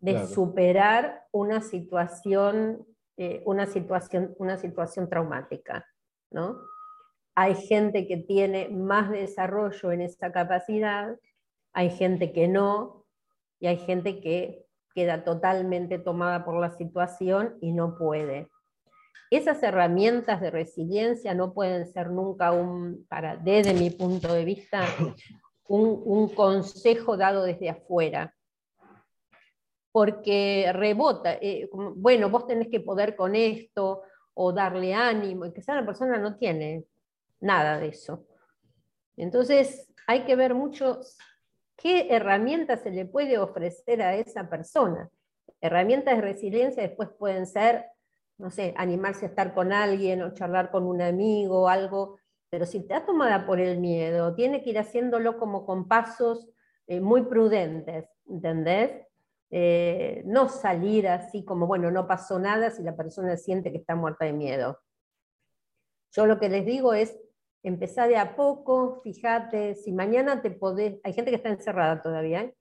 de superar una situación, eh, una situación, una situación traumática, ¿no? Hay gente que tiene más desarrollo en esa capacidad, hay gente que no, y hay gente que queda totalmente tomada por la situación y no puede. Esas herramientas de resiliencia no pueden ser nunca un, para, desde mi punto de vista, un, consejo dado desde afuera, porque rebota, eh, bueno, vos tenés que poder con esto o darle ánimo, y que esa persona no tiene nada de eso. Entonces hay que ver mucho ¿Qué herramientas se le puede ofrecer a esa persona? Herramientas de resiliencia después pueden ser, no sé, animarse a estar con alguien o charlar con un amigo algo, pero si ha tomada por el miedo, tiene que ir haciéndolo como con pasos eh, muy prudentes, ¿entendés? Eh, no salir así como, bueno, no pasó nada si la persona siente que está muerta de miedo. Yo lo que les digo es, empezá de a poco, fíjate, si mañana te podés, hay gente que está encerrada todavía, ¿eh?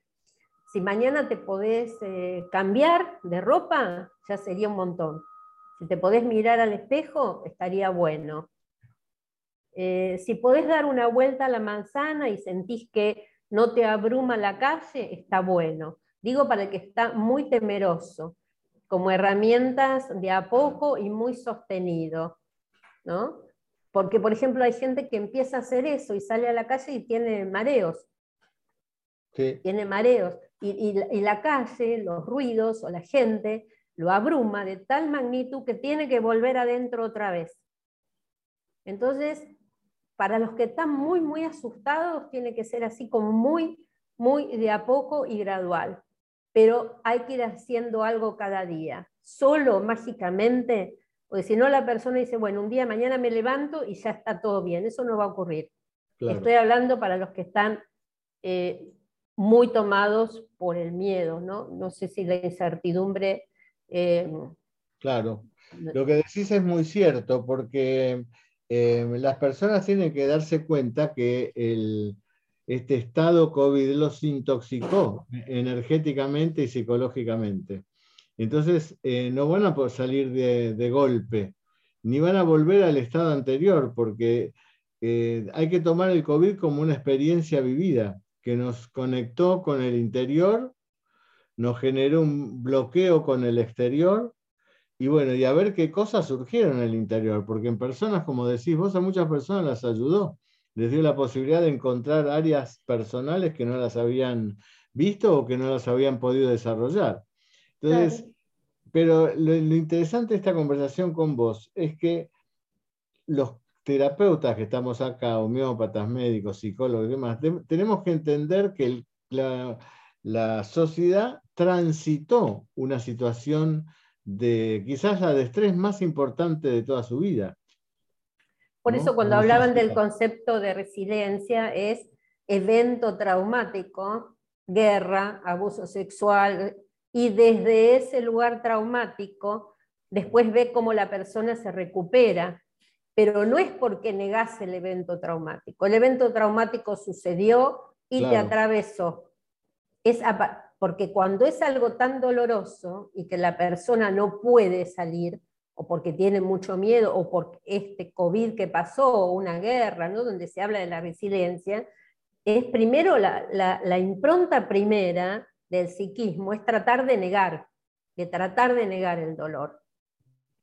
Si mañana te podés eh, cambiar de ropa, ya sería un montón. Si te podés mirar al espejo, estaría bueno. Eh, si podés dar una vuelta a la manzana y sentís que no te abruma la calle, está bueno. Digo para el que está muy temeroso, como herramientas de a poco y muy sostenido. ¿no? Porque, por ejemplo, hay gente que empieza a hacer eso y sale a la calle y tiene mareos. Tiene mareos. Y, la calle, los ruidos o la gente lo abruma de tal magnitud que tiene que volver adentro otra vez. Entonces, para los que están muy, muy asustados, tiene que ser así como muy, muy de a poco y gradual. Pero hay que ir haciendo algo cada día. Solo mágicamente, porque si no la persona dice, bueno, un día mañana me levanto y ya está todo bien. Eso no va a ocurrir. Estoy hablando para los que están eh, muy tomados por el miedo, ¿no? No sé si la incertidumbre... Eh, claro, lo que decís es muy cierto, porque eh, las personas tienen que darse cuenta que este estado COVID los intoxicó energéticamente y psicológicamente. Entonces, eh, no van a salir de, golpe, ni van a volver al estado anterior, porque hay que tomar el COVID como una experiencia vivida que nos conectó con el interior, nos generó un bloqueo con el exterior, y bueno, y a ver qué cosas surgieron en el interior, porque en personas, como decís vos, a muchas personas las ayudó, les dio la posibilidad de encontrar áreas personales que no las habían visto o que no las habían podido desarrollar. Entonces, pero lo, lo, interesante de esta conversación con vos es que los terapeutas que estamos acá, homeópatas, médicos, psicólogos y demás, tenemos que entender que la, sociedad transitó una situación de quizás la de estrés más importante de toda su vida. Por eso cuando hablaban del concepto de resiliencia es evento traumático, guerra, abuso sexual, y desde ese lugar traumático después ve cómo la persona se recupera pero no es porque negase el evento traumático. El evento traumático sucedió y te atravesó. Es porque cuando es algo tan doloroso y que la persona no puede salir, o porque tiene mucho miedo, o por este COVID que pasó, o una guerra, ¿no? donde se habla de la resiliencia, es primero la, la impronta primera del psiquismo, es tratar de negar, de tratar de negar el dolor.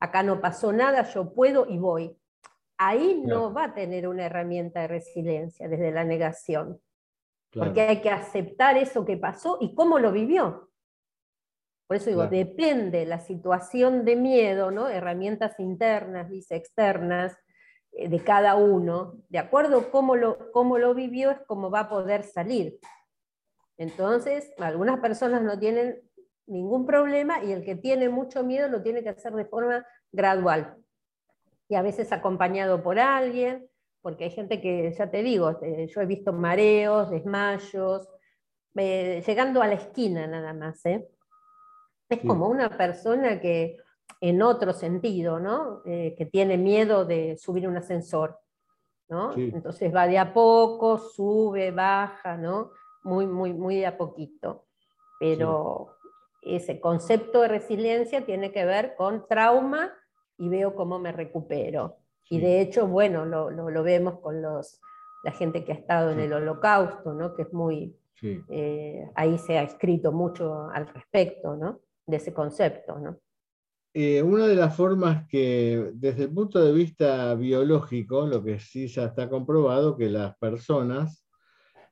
Acá no pasó nada, yo puedo y voy ahí no va a tener una herramienta de resiliencia desde la negación. Porque hay que aceptar eso que pasó y cómo lo vivió. Por eso digo, depende la situación de miedo, ¿no? herramientas internas, dice externas, eh, de cada uno, de acuerdo cómo lo, cómo lo vivió, es cómo va a poder salir. Entonces, algunas personas no tienen ningún problema y el que tiene mucho miedo lo tiene que hacer de forma gradual y a veces acompañado por alguien, porque hay gente que, ya te digo, eh, yo he visto mareos, desmayos, eh, llegando a la esquina nada más. ¿eh? Es como una persona que, en otro sentido, ¿no? que tiene miedo de subir un ascensor. ¿no? Entonces va de a poco, sube, baja, ¿no? Muy, muy, muy de a poquito. Pero ese concepto de resiliencia tiene que ver con trauma y veo cómo me recupero. Y de hecho, bueno, lo, lo, vemos con los, la gente que ha estado en el holocausto, ¿no? que es muy, eh, ahí se ha escrito mucho al respecto ¿no? de ese concepto. ¿no? Eh, una de las formas que, desde el punto de vista biológico, lo que sí ya está comprobado, que las personas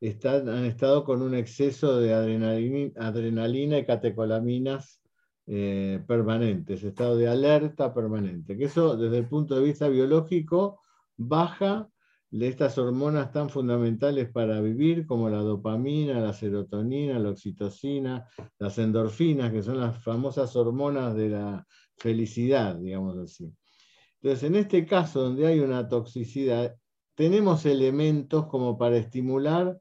están, han estado con un exceso de adrenalina, adrenalina y catecolaminas eh, permanentes, estado de alerta permanente, que eso desde el punto de vista biológico baja de estas hormonas tan fundamentales para vivir como la dopamina, la serotonina, la oxitocina, las endorfinas, que son las famosas hormonas de la felicidad, digamos así. Entonces, en este caso donde hay una toxicidad, tenemos elementos como para estimular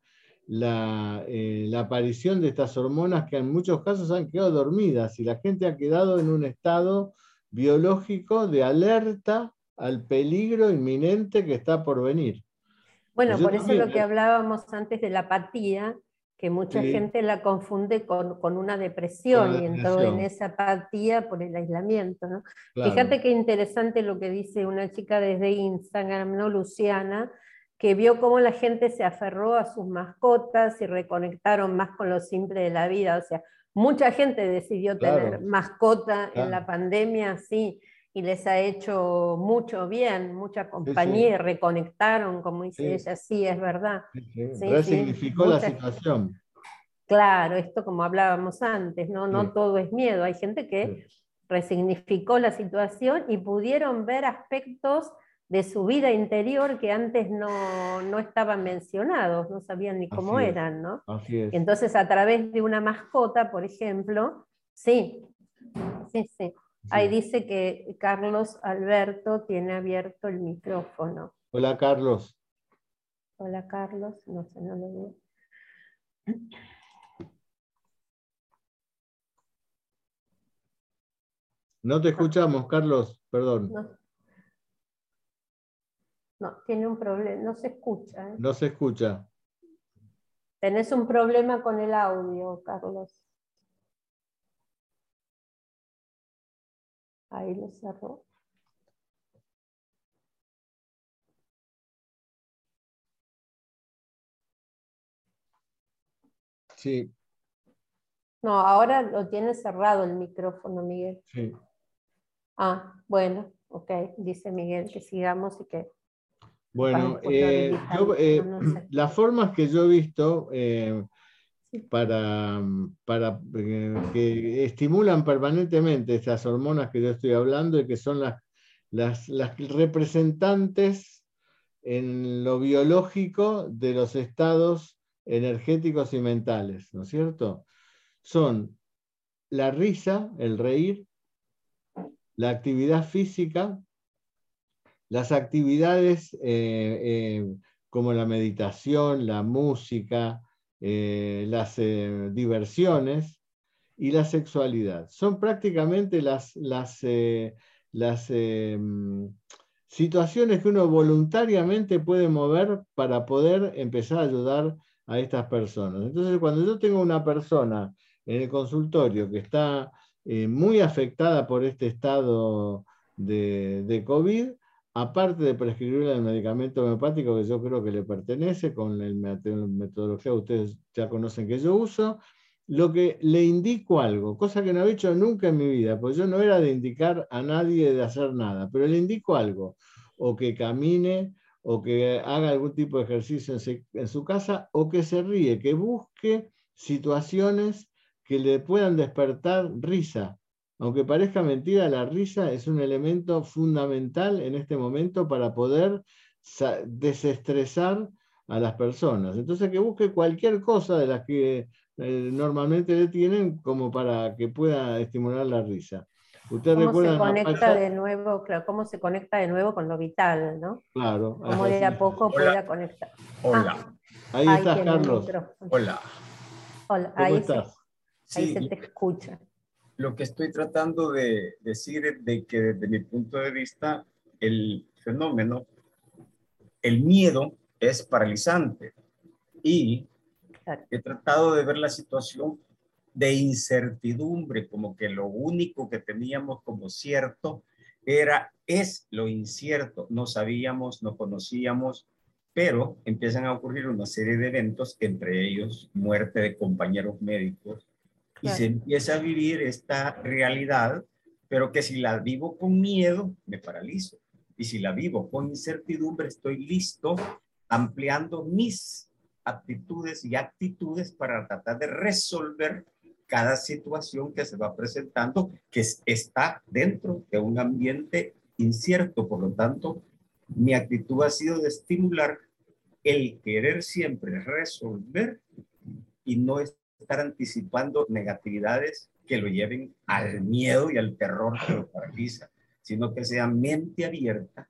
eh, la, aparición de estas hormonas que en muchos casos han quedado dormidas y la gente ha quedado en un estado biológico de alerta al peligro inminente que está por venir. Bueno, por eso lo que hablábamos antes de la apatía, que mucha gente la confunde con, una depresión y entró en esa apatía por el aislamiento. ¿no? Fíjate qué interesante lo que dice una chica desde Instagram, ¿no? Luciana, que vio cómo la gente se aferró a sus mascotas y reconectaron más con lo simple de la vida. O sea, mucha gente decidió tener mascota en la pandemia, sí, y les ha hecho mucho bien, mucha compañía, y reconectaron, como dice ella, sí, es verdad. Resignificó la situación. Claro, esto como hablábamos antes, ¿no? No todo es miedo, hay gente que resignificó la situación y pudieron ver aspectos de su vida interior que antes no, no estaban mencionados, no sabían ni cómo eran, ¿no? Así es. Entonces, a través de una mascota, por ejemplo, sí, sí, sí. Ahí dice que Carlos Alberto tiene abierto el micrófono. Hola, Carlos. Hola, Carlos. No sé, no lo veo. No te escuchamos, Carlos, perdón. No, tiene un problema, no se escucha. ¿eh? No se escucha. Tenés un problema con el audio, Carlos. Ahí lo cerró. Sí. No, ahora lo tiene cerrado el micrófono, Miguel. Sí. Ah, bueno, ok, dice Miguel que sigamos y que... Bueno, eh, eh, las formas que yo he visto eh, para, para que estimulan permanentemente estas hormonas que yo estoy hablando y que son las, las, las representantes en lo biológico de los estados energéticos y mentales, ¿no es cierto? Son la risa, el reír, la actividad física, las actividades eh, eh, como la meditación, la música, eh, las diversiones y la sexualidad. Son prácticamente las, las, las situaciones que uno voluntariamente puede mover para poder empezar a ayudar a estas personas. Entonces, cuando yo tengo una persona en el consultorio que está muy afectada por este estado de, COVID, aparte de prescribirle el medicamento homeopático que yo creo que le pertenece, con la metodología que ustedes ya conocen que yo uso, lo que le indico algo, cosa que no he hecho nunca en mi vida, pues yo no era de indicar a nadie de hacer nada, pero le indico algo, o que camine, o que haga algún tipo de ejercicio en su casa, o que se ríe, que busque situaciones que le puedan despertar risa. Aunque parezca mentira, la risa es un elemento fundamental en este momento para poder desestresar a las personas. Entonces, que busque cualquier cosa de las que eh, normalmente le tienen como para que pueda estimular la risa. Usted ¿Cómo se conecta de nuevo, claro, cómo se conecta de nuevo con lo vital, ¿no? Claro. Cómo de a poco pueda conectar. Hola. Ah, ahí, estás, Carlos. Hola. Hola, ahí estás. Ahí se te escucha. Lo que estoy tratando de decir es de que desde mi punto de vista el fenómeno, el miedo es paralizante. Y he tratado de ver la situación de incertidumbre, como que lo único que teníamos como cierto era, es lo incierto, no sabíamos, no conocíamos, pero empiezan a ocurrir una serie de eventos, entre ellos muerte de compañeros médicos, y se empieza a vivir esta realidad, pero que si la vivo con miedo, me paralizo. Y si la vivo con incertidumbre, estoy listo ampliando mis aptitudes y actitudes para tratar de resolver cada situación que se va presentando, que está dentro de un ambiente incierto. Por lo tanto, mi actitud ha sido de estimular el querer siempre resolver y no es estar anticipando negatividades que lo lleven al miedo y al terror que lo paraliza, sino que sea mente abierta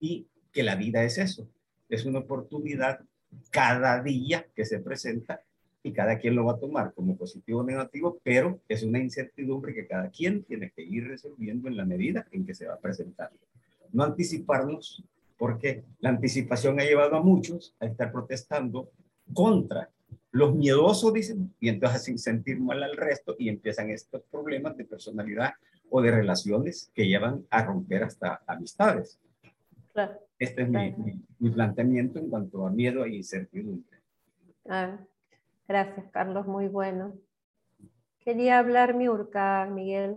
y que la vida es eso, es una oportunidad cada día que se presenta y cada quien lo va a tomar como positivo o negativo, pero es una incertidumbre que cada quien tiene que ir resolviendo en la medida en que se va a presentar. No anticiparnos, porque la anticipación ha llevado a muchos a estar protestando contra Los miedosos dicen, y entonces hacen sentir mal al resto y empiezan estos problemas de personalidad o de relaciones que llevan a romper hasta amistades. Este es mi, planteamiento en cuanto a miedo e incertidumbre. Ah, gracias, Carlos, muy bueno. Quería hablar Miurka, Miguel.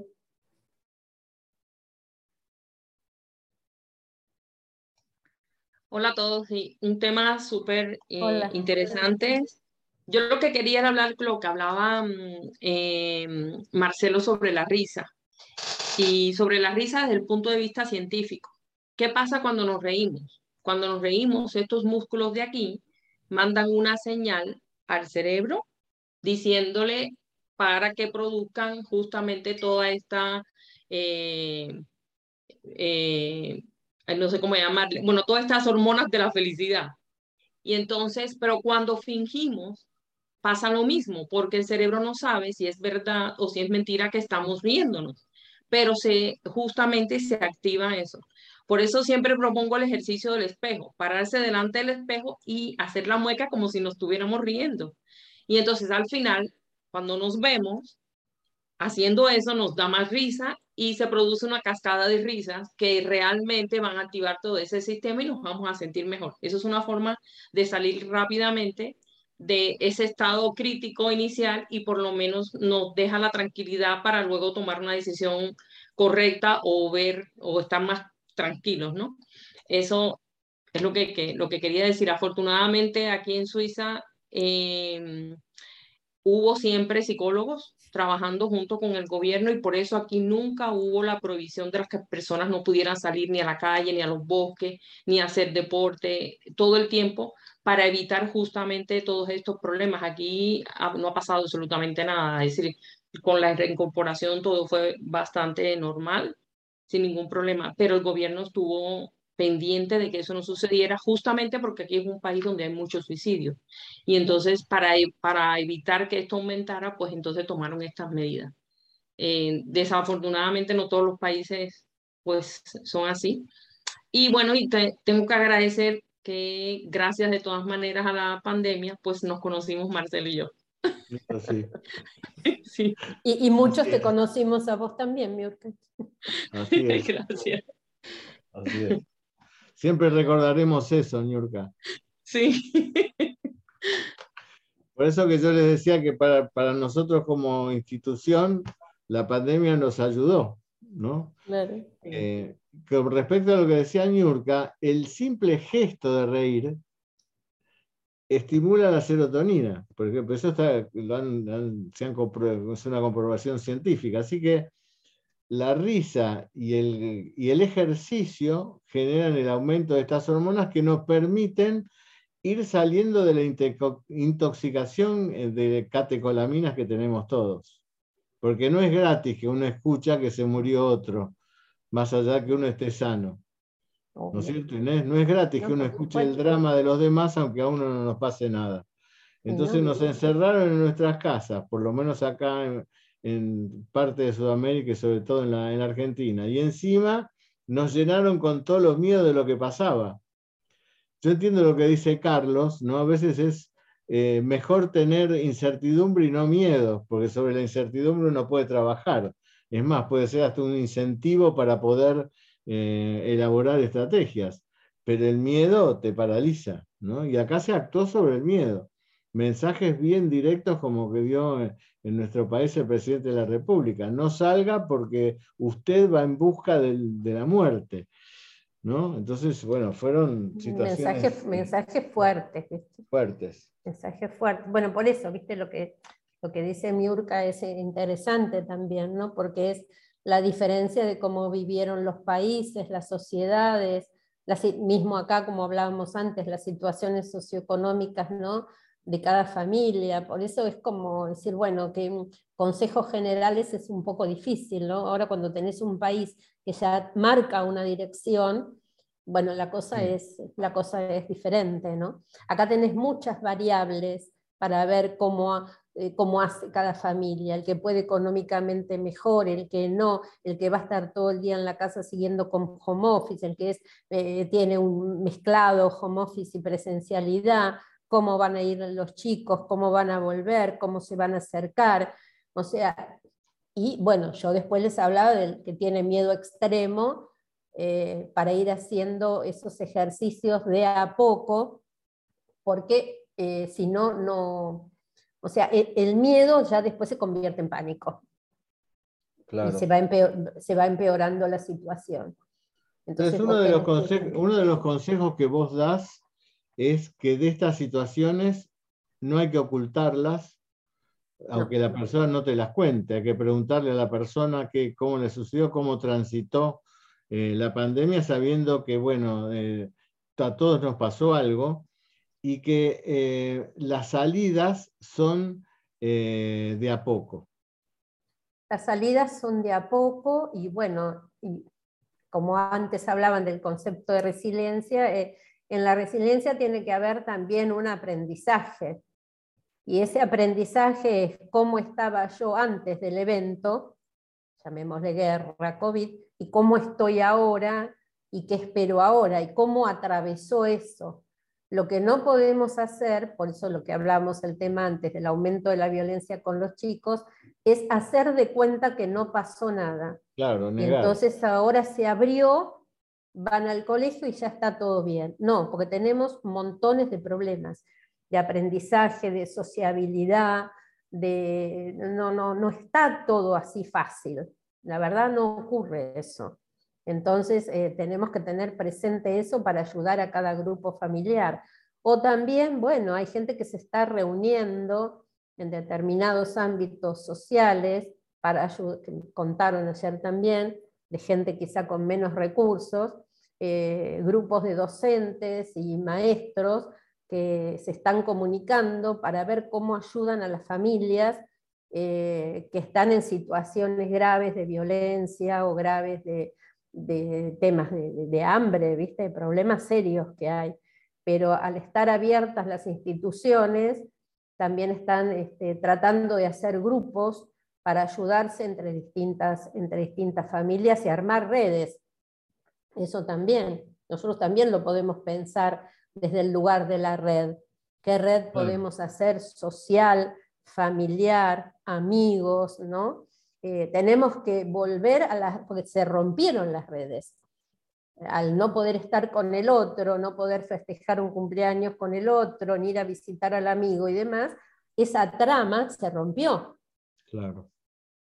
Hola a todos, un tema súper eh, interesante. Yo lo que quería era hablar lo que hablaba mm, em, Marcelo sobre la risa y sobre la risa desde el punto de vista científico. ¿Qué pasa cuando nos reímos? Cuando nos reímos, estos músculos de aquí mandan una señal al cerebro diciéndole para que produzcan justamente toda esta eh, eh, no sé cómo llamarle, bueno, todas estas hormonas de la felicidad. Y entonces, pero cuando fingimos, pasa lo mismo, porque el cerebro no sabe si es verdad o si es mentira que estamos viéndonos, pero se, justamente se activa eso. Por eso siempre propongo el ejercicio del espejo, pararse delante del espejo y hacer la mueca como si nos estuviéramos riendo. Y entonces al final, cuando nos vemos, haciendo eso nos da más risa y se produce una cascada de risas que realmente van a activar todo ese sistema y nos vamos a sentir mejor. Eso es una forma de salir rápidamente de ese estado crítico inicial y por lo menos nos deja la tranquilidad para luego tomar una decisión correcta o ver o estar más tranquilos, ¿no? Eso es lo que, lo que quería decir. Afortunadamente aquí en Suiza eh, hubo siempre psicólogos trabajando junto con el gobierno y por eso aquí nunca hubo la prohibición de las que personas no pudieran salir ni a la calle, ni a los bosques, ni hacer deporte todo el tiempo para evitar justamente todos estos problemas. Aquí no ha pasado absolutamente nada, es decir, con la reincorporación todo fue bastante normal, sin ningún problema, pero el gobierno estuvo pendiente de que eso no sucediera, justamente porque aquí es un país donde hay muchos suicidios. Y entonces, para, e, para evitar que esto aumentara, pues entonces tomaron estas medidas. Eh, desafortunadamente, no todos los países pues son así. Y bueno, y tengo que agradecer que gracias de todas maneras a la pandemia, pues nos conocimos Marcelo y yo. Sí. sí. Y, y, muchos te conocimos a vos también, Miurka. Así es. Gracias. Así es. Siempre recordaremos eso, Ñurka. Sí. Por eso que yo les decía que para, nosotros como institución, la pandemia nos ayudó, ¿no? Claro. Eh, con respecto a lo que decía Ñurka, el simple gesto de reír estimula la serotonina. Por ejemplo, eso está, lo han, se han es una comprobación científica. Así que la risa y el, y el ejercicio generan el aumento de estas hormonas que nos permiten ir saliendo de la intoxicación eh, de catecolaminas que tenemos todos. Porque no es gratis que uno escucha que se murió otro, más allá que uno esté sano. ¿No es cierto, Inés? No es gratis que uno escuche el drama de los demás aunque a uno no nos pase nada. Entonces nos encerraron en nuestras casas, por lo menos acá en, en parte de Sudamérica y sobre todo en, la, en Argentina. Y encima nos llenaron con todos los miedos de lo que pasaba. Yo entiendo lo que dice Carlos, ¿no? A veces es eh, mejor tener incertidumbre y no miedo, porque sobre la incertidumbre uno puede trabajar. Es más, puede ser hasta un incentivo para poder eh, elaborar estrategias, pero el miedo te paraliza, ¿no? Y acá se actuó sobre el miedo mensajes bien directos como que dio en nuestro país el presidente de la República. No salga porque usted va en busca de la muerte. ¿no? Entonces, bueno, fueron situaciones... Mensajes, fuertes. Fuertes. Mensajes fuertes. Bueno, por eso, viste, lo que, lo que dice Miurka es interesante también, ¿no? Porque es la diferencia de cómo vivieron los países, las sociedades, mismo acá, como hablábamos antes, las situaciones socioeconómicas, ¿no? De cada familia, por eso es como decir, bueno, que consejos generales es un poco difícil, ¿no? Ahora cuando tenés un país que ya marca una dirección, bueno, la cosa, es, la cosa es diferente, ¿no? Acá tenés muchas variables para ver cómo, eh, cómo hace cada familia, el que puede económicamente mejor, el que no, el que va a estar todo el día en la casa siguiendo con home office, el que es, eh, tiene un mezclado home office y presencialidad, cómo van a ir los chicos, cómo van a volver, cómo se van a acercar. O sea, y bueno, yo después les hablaba del que tiene miedo extremo eh, para ir haciendo esos ejercicios de a poco, porque eh, si no, no, o sea, el, miedo ya después se convierte en pánico. Y se va, se va empeorando la situación. Entonces, uno, de los uno de los consejos que vos das es que de estas situaciones no hay que ocultarlas, aunque la persona no te las cuente, hay que preguntarle a la persona que, cómo le sucedió, cómo transitó eh, la pandemia, sabiendo que, bueno, eh, a todos nos pasó algo y que eh, las salidas son de a poco. Las salidas son de a poco y, bueno, y como antes hablaban del concepto de resiliencia, en la resiliencia tiene que haber también un aprendizaje. Y ese aprendizaje es cómo estaba yo antes del evento, llamémosle guerra, COVID, y cómo estoy ahora y qué espero ahora y cómo atravesó eso. Lo que no podemos hacer, por eso lo que hablamos el tema antes del aumento de la violencia con los chicos, es hacer de cuenta que no pasó nada. Claro, entonces ahora se abrió van al colegio y ya está todo bien. No, porque tenemos montones de problemas de aprendizaje, de sociabilidad, de no, no, no está todo así fácil. La verdad no ocurre eso. Entonces eh, tenemos que tener presente eso para ayudar a cada grupo familiar. O también, bueno, hay gente que se está reuniendo en determinados ámbitos sociales para ayudar, contaron ayer también, de gente quizá con menos recursos, eh, grupos de docentes y maestros que se están comunicando para ver cómo ayudan a las familias eh, que están en situaciones graves de violencia o graves de, temas de, hambre, ¿viste? de problemas serios que hay. Pero al estar abiertas las instituciones, también están este, tratando de hacer grupos para ayudarse entre distintas, entre distintas familias y armar redes eso también. Nosotros también lo podemos pensar desde el lugar de la red. ¿Qué red podemos hacer social, familiar, amigos? ¿no? Eh, tenemos que volver a las, porque se rompieron las redes. Al no poder estar con el otro, no poder festejar un cumpleaños con el otro, ni ir a visitar al amigo y demás, esa trama se rompió. Claro.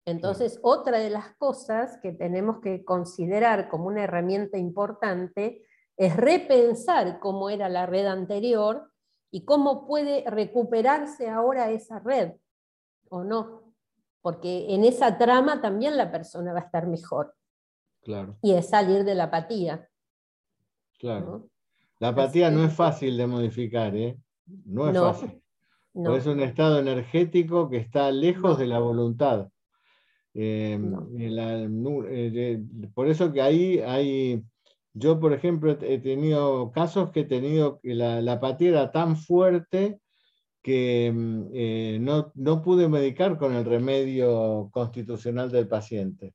Entonces, otra de las cosas que tenemos que considerar como una herramienta importante es repensar cómo era la red anterior y cómo puede recuperarse ahora esa red, o no, porque en esa trama también la persona va a estar mejor. Claro. Y es salir de la apatía. Claro. La apatía no es fácil de modificar, ¿eh? No es fácil. Es un estado energético que está lejos de la voluntad. Em, eh, por eso que ahí hay, yo por ejemplo he tenido casos que he tenido que la, la apatía era tan fuerte que em, eh, no, no, pude medicar con el remedio constitucional del paciente.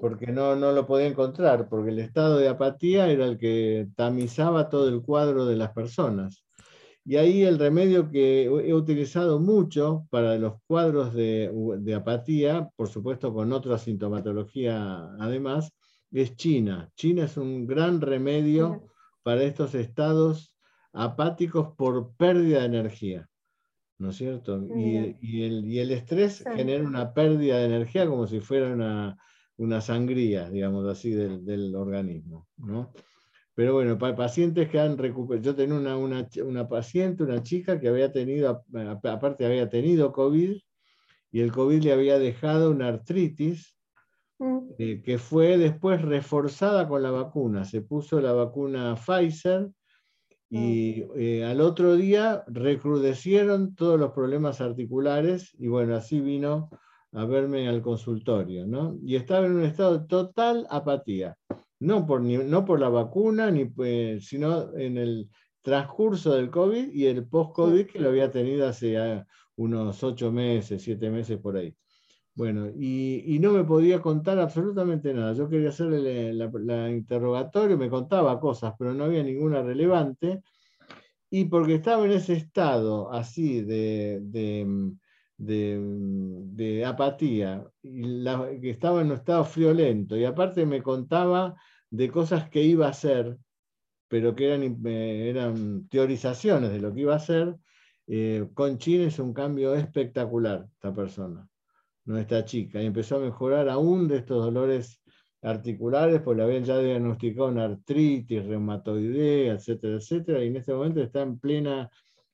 Porque no, no lo podía encontrar, porque el estado de apatía era el que tamizaba todo el cuadro de las personas. Y ahí el remedio que he utilizado mucho para los cuadros de, apatía, por supuesto con otra sintomatología además, es China. China es un gran remedio para estos estados apáticos por pérdida de energía. ¿No es cierto? Y, el, estrés genera una pérdida de energía como si fuera una, sangría, digamos así, del, del organismo. ¿no? Pero bueno, para pacientes que han recuperado, yo tenía una, una, paciente, una chica que había tenido, aparte había tenido COVID, y el COVID le había dejado una artritis mm. eh, que fue después reforzada con la vacuna. Se puso la vacuna Pfizer y mm. eh, al otro día recrudecieron todos los problemas articulares y bueno, así vino a verme al consultorio, ¿no? Y estaba en un estado de total apatía no por, no por la vacuna, ni, pues, sino en el transcurso del COVID y el post-COVID que lo había tenido hace unos ocho meses, siete meses por ahí. Bueno, y, no me podía contar absolutamente nada. Yo quería hacerle la, interrogatorio, me contaba cosas, pero no había ninguna relevante. y porque estaba en ese estado así de, de, apatía, y que estaba en un estado friolento, y aparte me contaba de cosas que iba a hacer, pero que eran, eran teorizaciones de lo que iba a hacer, eh, con China es un cambio espectacular esta persona, nuestra chica, y empezó a mejorar aún de estos dolores articulares, pues le habían ya diagnosticado una artritis reumatoidea, etcétera, etcétera, y en este momento está en plena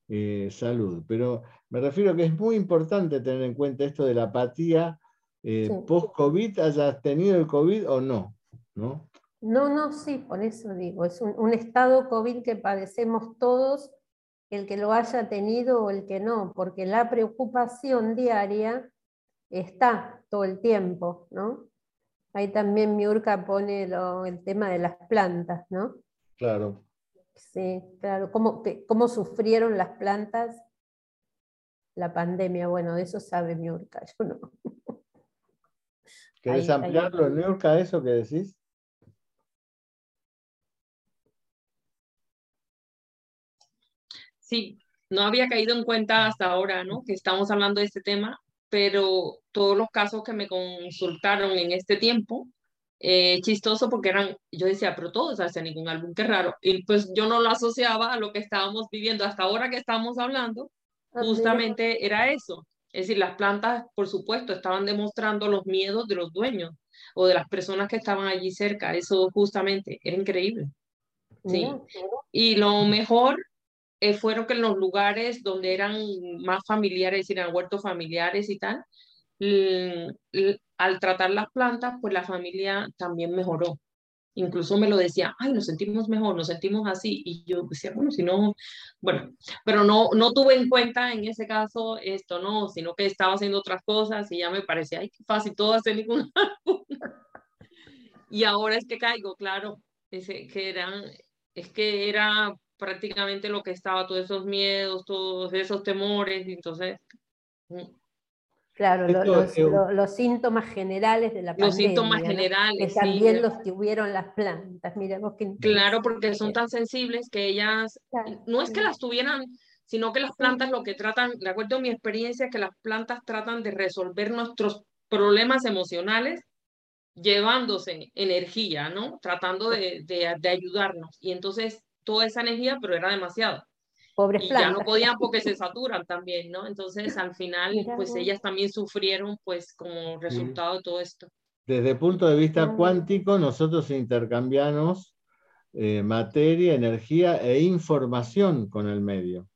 eh, salud. Pero me refiero a que es muy importante tener en cuenta esto de la apatía eh, post-COVID, hayas tenido el COVID o no, ¿no? No, no, sí, por eso digo, es un, un, estado COVID que padecemos todos, el que lo haya tenido o el que no, porque la preocupación diaria está todo el tiempo, ¿no? Ahí también Miurka pone el tema de las plantas, ¿no? Claro. Sí, claro. ¿Cómo, cómo sufrieron las plantas la pandemia? Bueno, de eso sabe Miurka, yo no. ¿Querés ampliarlo, Miurka, eso que decís? Sí, no había caído en cuenta hasta ahora, ¿no? Que estamos hablando de este tema, pero todos los casos que me consultaron en este tiempo, eh, chistoso porque eran, yo decía, pero todos hacen ningún álbum, qué raro. Y pues yo no lo asociaba a lo que estábamos viviendo hasta ahora que estamos hablando, justamente era eso. Es decir, las plantas, por supuesto, estaban demostrando los miedos de los dueños o de las personas que estaban allí cerca. Eso justamente era increíble. Sí. Y lo mejor eh, fueron que en los lugares donde eran más familiares, eran huertos familiares y tal, al tratar las plantas, pues la familia también mejoró. Incluso me lo decía, ay, nos sentimos mejor, nos sentimos así. Y yo decía, bueno, si no, bueno, pero no, no tuve en cuenta en ese caso esto, no, sino que estaba haciendo otras cosas y ya me parecía, ay, qué fácil todo hacer ningún y ahora es que caigo, claro, es que eran, es que era prácticamente lo que estaba, todos esos miedos, todos esos temores, entonces... Claro, los, síntomas generales de la pandemia. Los síntomas generales. Que también los tuvieron las plantas. Mira, vos Claro, porque son tan sensibles que ellas, no es que las tuvieran, sino que las plantas lo que tratan, de acuerdo a mi experiencia, que las plantas tratan de resolver nuestros problemas emocionales llevándose energía, ¿no? Tratando de, de, de ayudarnos. Y entonces toda esa energía, pero era demasiado. Pobres y ya no podían porque se saturan también, ¿no? Entonces, al final, pues ellas también sufrieron, pues, como resultado de todo esto. Desde el punto de vista cuántico, nosotros intercambiamos eh, materia, energía e información con el medio.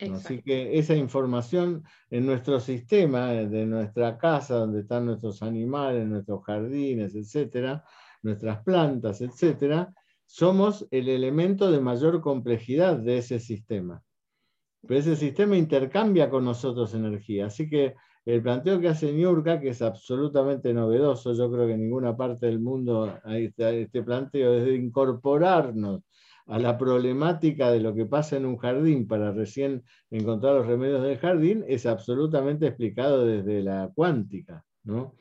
Así que esa información en nuestro sistema, de nuestra casa, donde están nuestros animales, nuestros jardines, etcétera, nuestras plantas, etcétera, somos el elemento de mayor complejidad de ese sistema. Pero ese sistema intercambia con nosotros energía. Así que el planteo que hace Niurka, que es absolutamente novedoso, yo creo que en ninguna parte del mundo hay este, planteo, es de incorporarnos a la problemática de lo que pasa en un jardín para recién encontrar los remedios del jardín, es absolutamente explicado desde la cuántica. ¿No?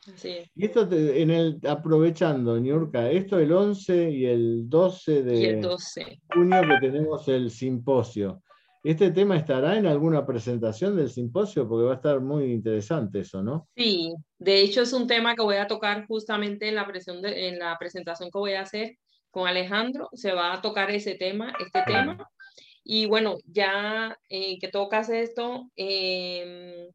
Y esto en el, aprovechando, Niurka, esto el 11 y el 12 de junio que tenemos el simposio. ¿Este tema estará en alguna presentación del simposio? Porque va a estar muy interesante eso, ¿no? Sí, de hecho es un tema que voy a tocar justamente en la, en la presentación que voy a hacer con Alejandro. Se va a tocar ese tema, este tema. Y bueno, ya eh, que tocas esto, em,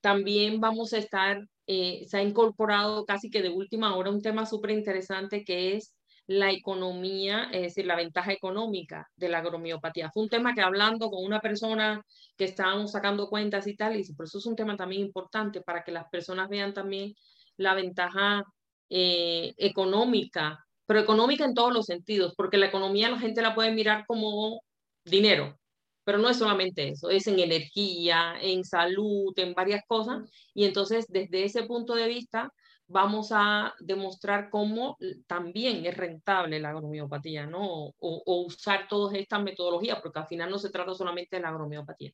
también vamos a estar eh, se ha incorporado casi que de última hora un tema súper interesante que es la economía, es decir, la ventaja económica de la agromiopatía. Fue un tema que hablando con una persona que estábamos sacando cuentas y tal, y por eso es un tema también importante para que las personas vean también la ventaja eh, económica, pero económica en todos los sentidos, porque la economía la gente la puede mirar como dinero, pero no es solamente eso, es en energía, en salud, en varias cosas. Y entonces, desde ese punto de vista, vamos a demostrar cómo también es rentable la agromiopatía, ¿no? O, usar todas estas metodologías, porque al final no se trata solamente de la agromiopatía.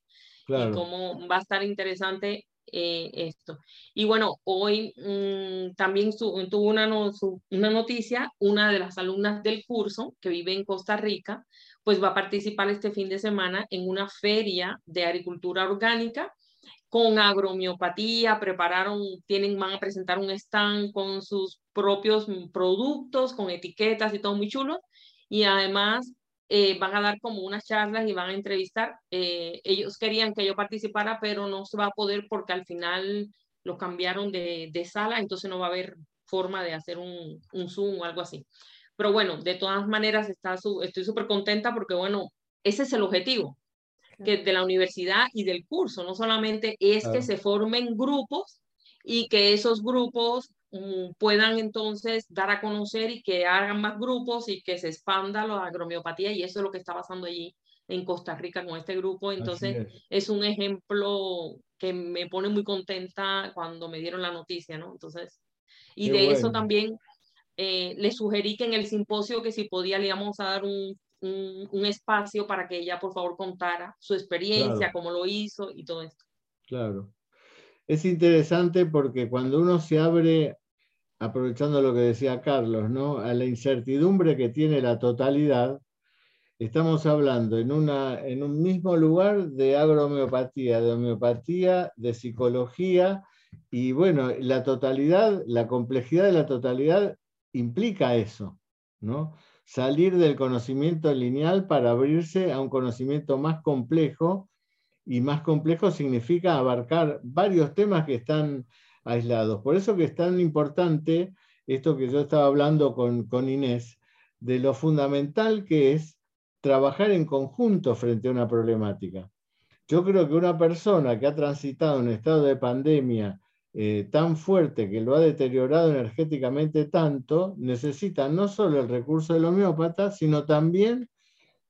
Y cómo va a estar interesante eh, esto. Y bueno, hoy mm, también tuvo una, una noticia, una de las alumnas del curso que vive en Costa Rica, pues va a participar este fin de semana en una feria de agricultura orgánica con agromiopatía, prepararon, tienen, van a presentar un stand con sus propios productos, con etiquetas y todo muy chulo. Y además eh, van a dar como unas charlas y van a entrevistar. Eh, ellos querían que yo participara, pero no se va a poder porque al final lo cambiaron de, de sala, entonces no va a haber forma de hacer un, un Zoom o algo así. Pero bueno, de todas maneras está su, estoy súper contenta porque bueno, ese es el objetivo que de la universidad y del curso, no solamente es que se formen grupos y que esos grupos mm, puedan entonces dar a conocer y que hagan más grupos y que se expanda la agromiopatía y eso es lo que está pasando allí en Costa Rica con este grupo. Entonces es. un ejemplo que me pone muy contenta cuando me dieron la noticia, ¿no? Entonces, y de eso también eh, le sugerí que en el simposio que si podía le íbamos a dar un un, espacio para que ella, por favor, contara su experiencia, cómo lo hizo y todo esto. Claro. Es interesante porque cuando uno se abre, aprovechando lo que decía Carlos, ¿no? a la incertidumbre que tiene la totalidad, estamos hablando en, una, en un mismo lugar de agrohomeopatía, de homeopatía, de psicología, y bueno, la totalidad, la complejidad de la totalidad implica eso, ¿no? salir del conocimiento lineal para abrirse a un conocimiento más complejo, y más complejo significa abarcar varios temas que están aislados. Por eso que es tan importante esto que yo estaba hablando con, con Inés, de lo fundamental que es trabajar en conjunto frente a una problemática. Yo creo que una persona que ha transitado un estado de pandemia eh, tan fuerte que lo ha deteriorado energéticamente tanto, necesita no solo el recurso del homeópata, sino también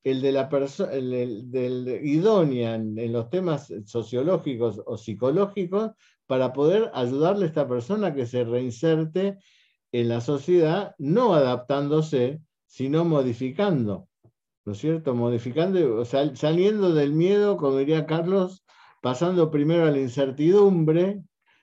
el de la persona, del idónea en, los temas sociológicos o psicológicos para poder ayudarle a esta persona que se reinserte en la sociedad, no adaptándose, sino modificando. ¿No es cierto? Modificando, saliendo del miedo, como diría Carlos, pasando primero a la incertidumbre,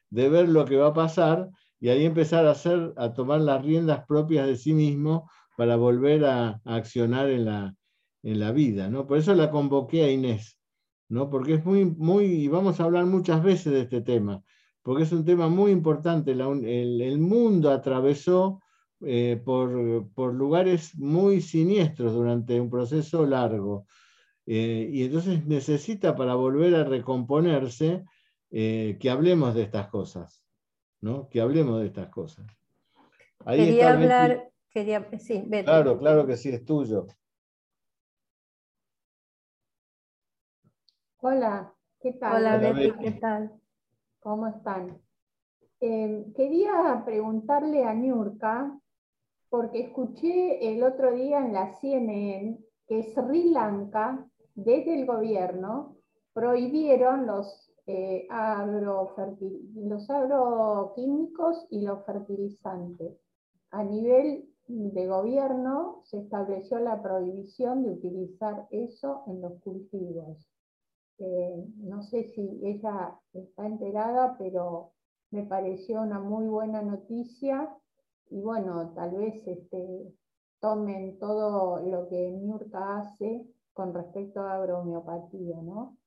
de ver lo que va a pasar y ahí empezar a hacer, a tomar las riendas propias de sí mismo para volver a, accionar en la, en la vida. ¿no? Por eso la convoqué a Inés, ¿no? porque es muy, muy, y vamos a hablar muchas veces de este tema, porque es un tema muy importante. el, mundo atravesó eh, por, por, lugares muy siniestros durante un proceso largo. Eh, y entonces necesita para volver a recomponerse eh, que hablemos de estas cosas, ¿no? Que hablemos de estas cosas. quería hablar, quería, sí, Claro, claro que sí, es tuyo. Hola, ¿qué tal? Hola, Betty, ¿qué tal? ¿Cómo están? Em, quería preguntarle a Niurka, porque escuché el otro día en la CNN que Sri Lanka, desde el gobierno, prohibieron los eh, los agroquímicos y los fertilizantes. A nivel de gobierno se estableció la prohibición de utilizar eso en los cultivos. Eh, no sé si ella está enterada, pero me pareció una muy buena noticia y bueno, tal vez este, tomen todo lo que Niurka hace con respecto a agromiopatía, ¿no?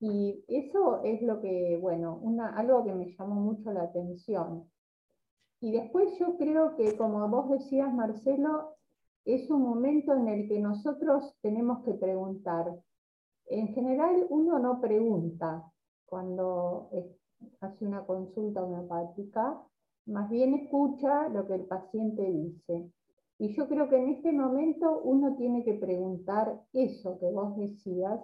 Y eso es lo que, bueno, algo que me llamó mucho la atención. Y después yo creo que, como vos decías, Marcelo, es un momento en el que nosotros tenemos que preguntar. En general, uno no pregunta cuando hace una consulta homeopática, más bien escucha lo que el paciente dice. Y yo creo que en este momento uno tiene que preguntar eso que vos decías,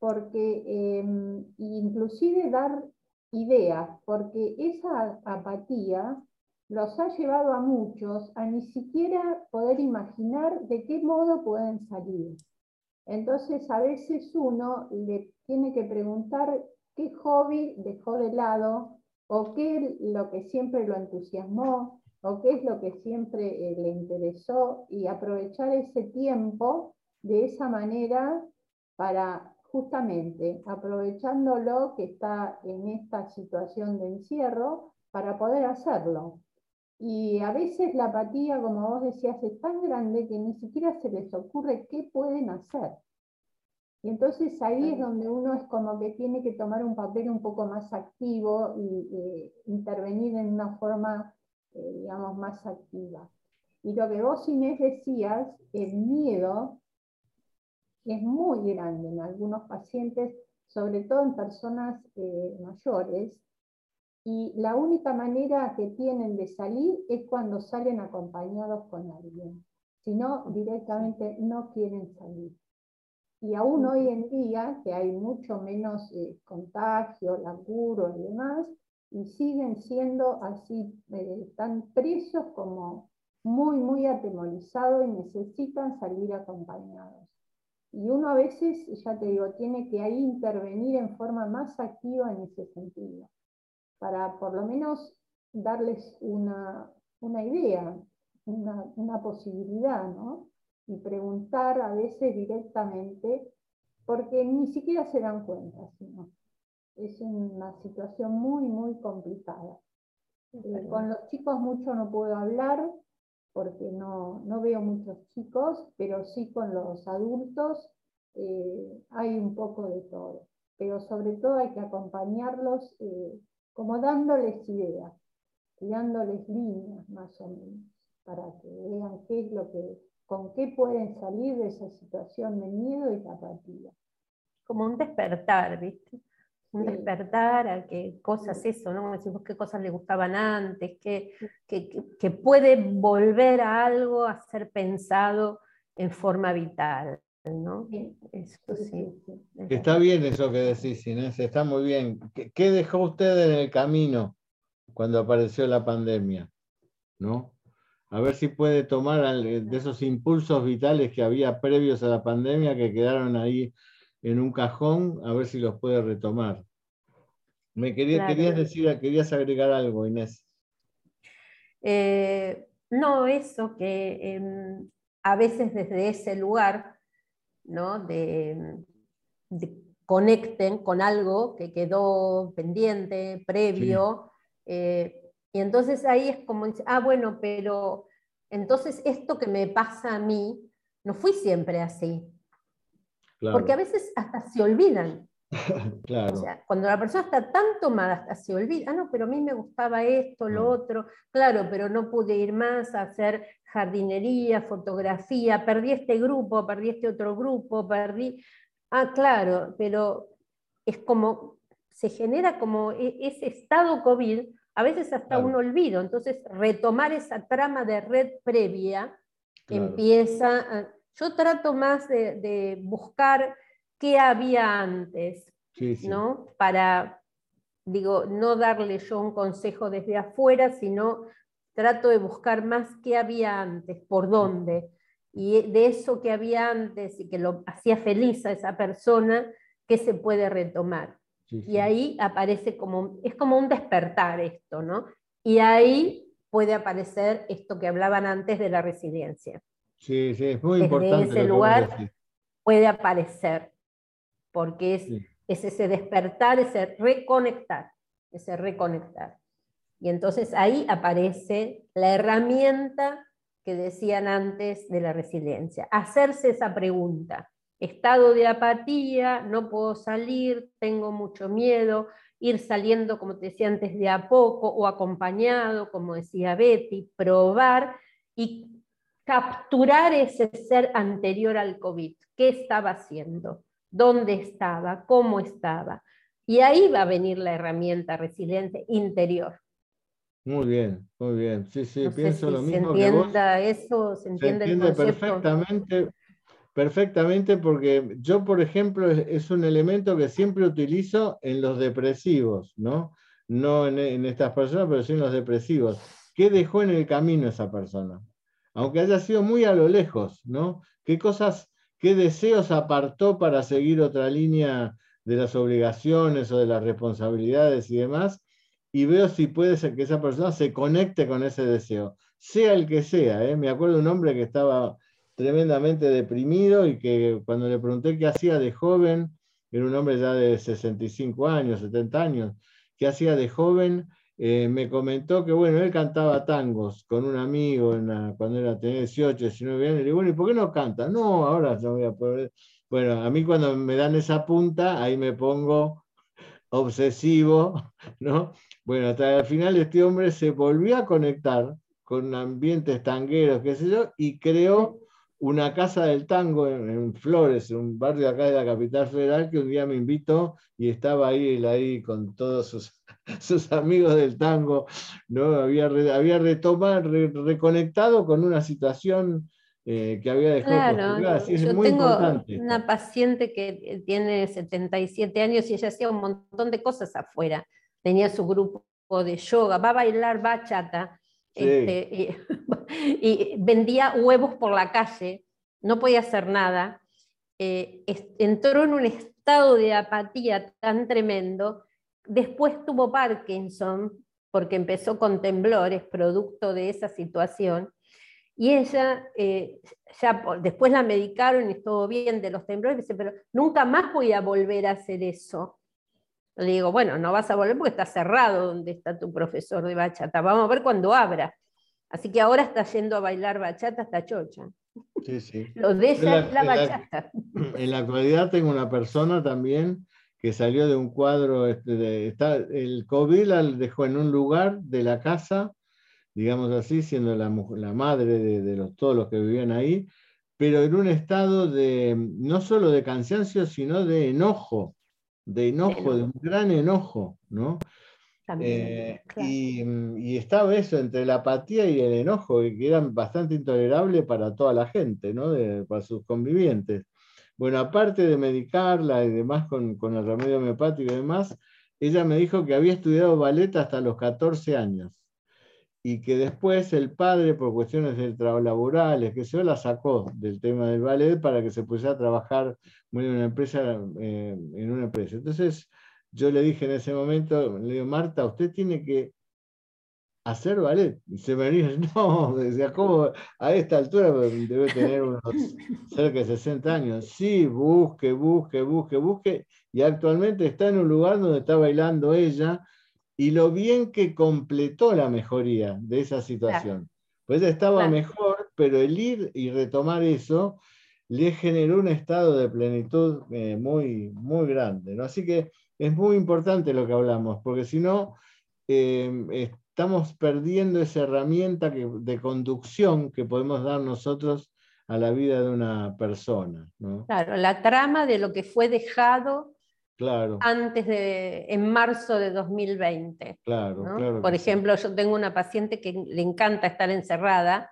porque em, inclusive dar ideas, porque esa apatía los ha llevado a muchos a ni siquiera poder imaginar de qué modo pueden salir. Entonces a veces uno le tiene que preguntar qué hobby dejó de lado o qué es lo que siempre lo entusiasmó o qué es lo que siempre eh, le interesó y aprovechar ese tiempo de esa manera para justamente aprovechándolo que está en esta situación de encierro para poder hacerlo. Y a veces la apatía, como vos decías, es tan grande que ni siquiera se les ocurre qué pueden hacer. Y entonces ahí es donde uno es como que tiene que tomar un papel un poco más activo y eh, intervenir en una forma, eh, digamos, más activa. Y lo que vos, Inés, decías, el miedo es muy grande en algunos pacientes, sobre todo en personas eh, mayores, y la única manera que tienen de salir es cuando salen acompañados con alguien. Si no, directamente no quieren salir. Y aún hoy en día, que hay mucho menos eh, contagio, laburo y demás, y siguen siendo así, eh, tan presos como muy, muy atemorizados y necesitan salir acompañados. Y uno a veces, ya te digo, tiene que ahí intervenir en forma más activa en ese sentido, para por lo menos darles una, idea, una, posibilidad, ¿no? Y preguntar a veces directamente, porque ni siquiera se dan cuenta, sino es una situación muy, muy complicada. Eh, con los chicos mucho no puedo hablar, porque no, veo muchos chicos, pero sí con los adultos eh, hay un poco de todo. Pero sobre todo hay que acompañarlos eh, como dándoles ideas, dándoles líneas más o menos, para que vean qué es lo que, con qué pueden salir de esa situación de miedo y apatía. Como un despertar, ¿viste? Un despertar a qué cosas eso, ¿no? Decimos qué cosas le gustaban antes, que, que, puede volver a algo a ser pensado en forma vital, ¿no? Eso sí. Está bien eso que decís, Inés, está muy bien. ¿Qué, dejó usted en el camino cuando apareció la pandemia? ¿No? A ver si puede tomar de esos impulsos vitales que había previos a la pandemia que quedaron ahí en un cajón, a ver si los puede retomar. Me querías decir, querías agregar algo, Inés. Eh, no, eso que em, a veces desde ese lugar, ¿no? De, conecten con algo que quedó pendiente, previo, eh, y entonces ahí es como, ah, bueno, pero entonces esto que me pasa a mí, no fui siempre así. Porque a veces hasta se olvidan. claro. O sea, cuando la persona está tan tomada, hasta se olvida, ah, no, pero a mí me gustaba esto, lo mm. otro, claro, pero no pude ir más a hacer jardinería, fotografía, perdí este grupo, perdí este otro grupo, perdí, ah, claro, pero es como, se genera como e, ese estado COVID, a veces hasta un olvido, entonces retomar esa trama de red previa empieza, yo trato más de, buscar qué había antes, ¿no? Para, digo, no darle yo un consejo desde afuera, sino trato de buscar más qué había antes, por dónde. Y de eso que había antes y que lo hacía feliz a esa persona, ¿qué se puede retomar? Y ahí aparece como, es como un despertar esto, ¿no? Y ahí puede aparecer esto que hablaban antes de la resiliencia. Sí, sí, es muy importante. Desde ese lugar puede aparecer, porque es, es ese despertar, ese reconectar, ese reconectar. Y entonces ahí aparece la herramienta que decían antes de la resiliencia, hacerse esa pregunta. Estado de apatía, no puedo salir, tengo mucho miedo, ir saliendo, como te decía antes, de a poco o acompañado, como decía Betty, probar y capturar ese ser anterior al COVID. ¿Qué estaba haciendo? ¿Dónde estaba? ¿Cómo estaba? Y ahí va a venir la herramienta resiliente interior. Muy bien, muy bien. Sí, sí, pienso lo mismo. Se entienda eso, se entiende, se entiende perfectamente, perfectamente porque yo, por ejemplo, es, un elemento que siempre utilizo en los depresivos, ¿no? No en, en estas personas, pero sí en los depresivos. ¿Qué dejó en el camino esa persona? Aunque haya sido muy a lo lejos, ¿no? ¿Qué cosas, qué deseos apartó para seguir otra línea de las obligaciones o de las responsabilidades y demás? Y veo si puede ser que esa persona se conecte con ese deseo, sea el que sea. ¿eh? Me acuerdo de un hombre que estaba tremendamente deprimido y que cuando le pregunté qué hacía de joven, era un hombre ya de 65 años, 70 años, que hacía de joven, eh, me comentó que, bueno, él cantaba tangos con un amigo cuando era, tenía 18, 19 años, y le digo, bueno, ¿y por qué no canta? No, ahora no voy a poder. Bueno, a mí cuando me dan esa punta, ahí me pongo obsesivo, ¿no? Bueno, hasta el final este hombre se volvió a conectar con ambientes tangueros, qué sé yo, y creó una casa del tango en, Flores, un barrio acá de la capital federal, que un día me invitó y estaba ahí, ahí con todos sus, sus amigos del tango, ¿no? Había, había retomado, reconectado con una situación eh, que había dejado claro, yo tengo una paciente que tiene 77 años y ella hacía un montón de cosas afuera. Tenía su grupo de yoga, va a bailar bachata, este, y, vendía huevos por la calle, no podía hacer nada. Eh, entró en un estado de apatía tan tremendo. Después tuvo Parkinson, porque empezó con temblores, producto de esa situación. Y ella, eh, ya después la medicaron y estuvo bien de los temblores, dice, pero nunca más voy a volver a hacer eso. Le digo, bueno, no vas a volver porque está cerrado donde está tu profesor de bachata. Vamos a ver cuando abra. Así que ahora está yendo a bailar bachata hasta chocha. Sí, sí. Lo de ella es la bachata. en la actualidad tengo una persona también que salió de un cuadro, este, de, está, el COVID la dejó en un lugar de la casa, digamos así, siendo la, la madre de, de los, todos los que vivían ahí, pero en un estado de, no solo de cansancio, sino de enojo, de enojo, de un gran enojo, ¿no? Eh, mm, y, estaba eso entre la apatía y el enojo, que eran bastante intolerables para toda la gente, ¿no? para sus convivientes. Bueno, aparte de medicarla y demás con, con el remedio homeopático y demás, ella me dijo que había estudiado ballet hasta los 14 años y que después el padre, por cuestiones de trabajo laborales, que se la sacó del tema del ballet para que se pudiera trabajar en una empresa. Eh, en una empresa. Entonces, yo le dije en ese momento, le digo, Marta, usted tiene que hacer ballet. Y se me dijo, no, decía, ¿cómo a esta altura debe tener unos cerca de 60 años? Sí, busque, busque, busque, busque. Y actualmente está en un lugar donde está bailando ella y lo bien que completó la mejoría de esa situación. Pues estaba mejor, pero el ir y retomar eso le generó un estado de plenitud eh, muy, muy grande. ¿no? Así que es muy importante lo que hablamos, porque si no, em, estamos perdiendo esa herramienta de conducción que podemos dar nosotros a la vida de una persona. Claro, la trama de lo que fue dejado claro. antes de, en marzo de 2020. Claro, Por ejemplo, yo tengo una paciente que le encanta estar encerrada,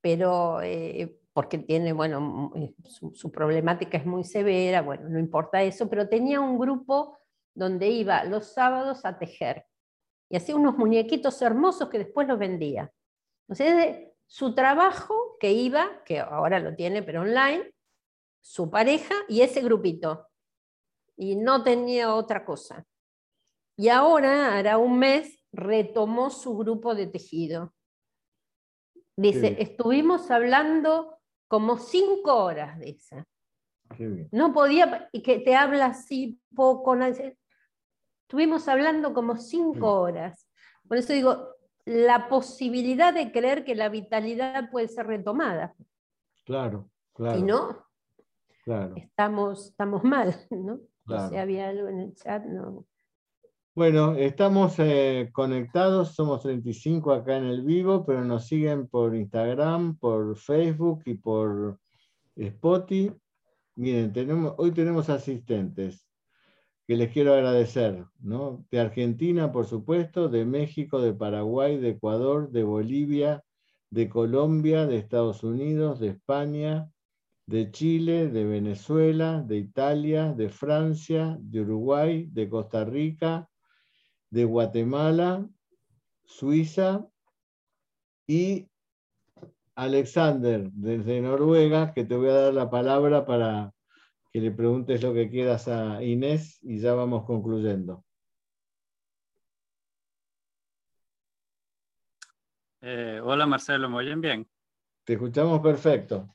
pero eh, porque tiene, bueno, su, su, problemática es muy severa, bueno, no importa eso, pero tenía un grupo donde iba los sábados a tejer y hacía unos muñequitos hermosos que después los vendía. Entonces, su trabajo que iba, que ahora lo tiene pero online, su pareja y ese grupito. Y no tenía otra cosa. Y ahora, hará un mes, retomó su grupo de tejido. Dice, estuvimos hablando como cinco horas esa. No podía, y que te habla así poco, Estuvimos hablando como cinco horas. Por eso digo, la posibilidad de creer que la vitalidad puede ser retomada. Claro, claro. Y no, claro. estamos, estamos mal, ¿no? Claro. Si había algo en el chat, no. Bueno, estamos eh, conectados, somos 35 acá en el vivo, pero nos siguen por Instagram, por Facebook y por Spotify. Miren, tenemos, hoy tenemos asistentes que les quiero agradecer, ¿no? De Argentina, por supuesto, de México, de Paraguay, de Ecuador, de Bolivia, de Colombia, de Estados Unidos, de España, de Chile, de Venezuela, de Italia, de Francia, de Uruguay, de Costa Rica, de Guatemala, Suiza y Alexander desde Noruega, que te voy a dar la palabra para que le preguntes lo que quieras a Inés y ya vamos concluyendo. Eh, hola Marcelo, ¿me oyen bien? Te escuchamos perfecto.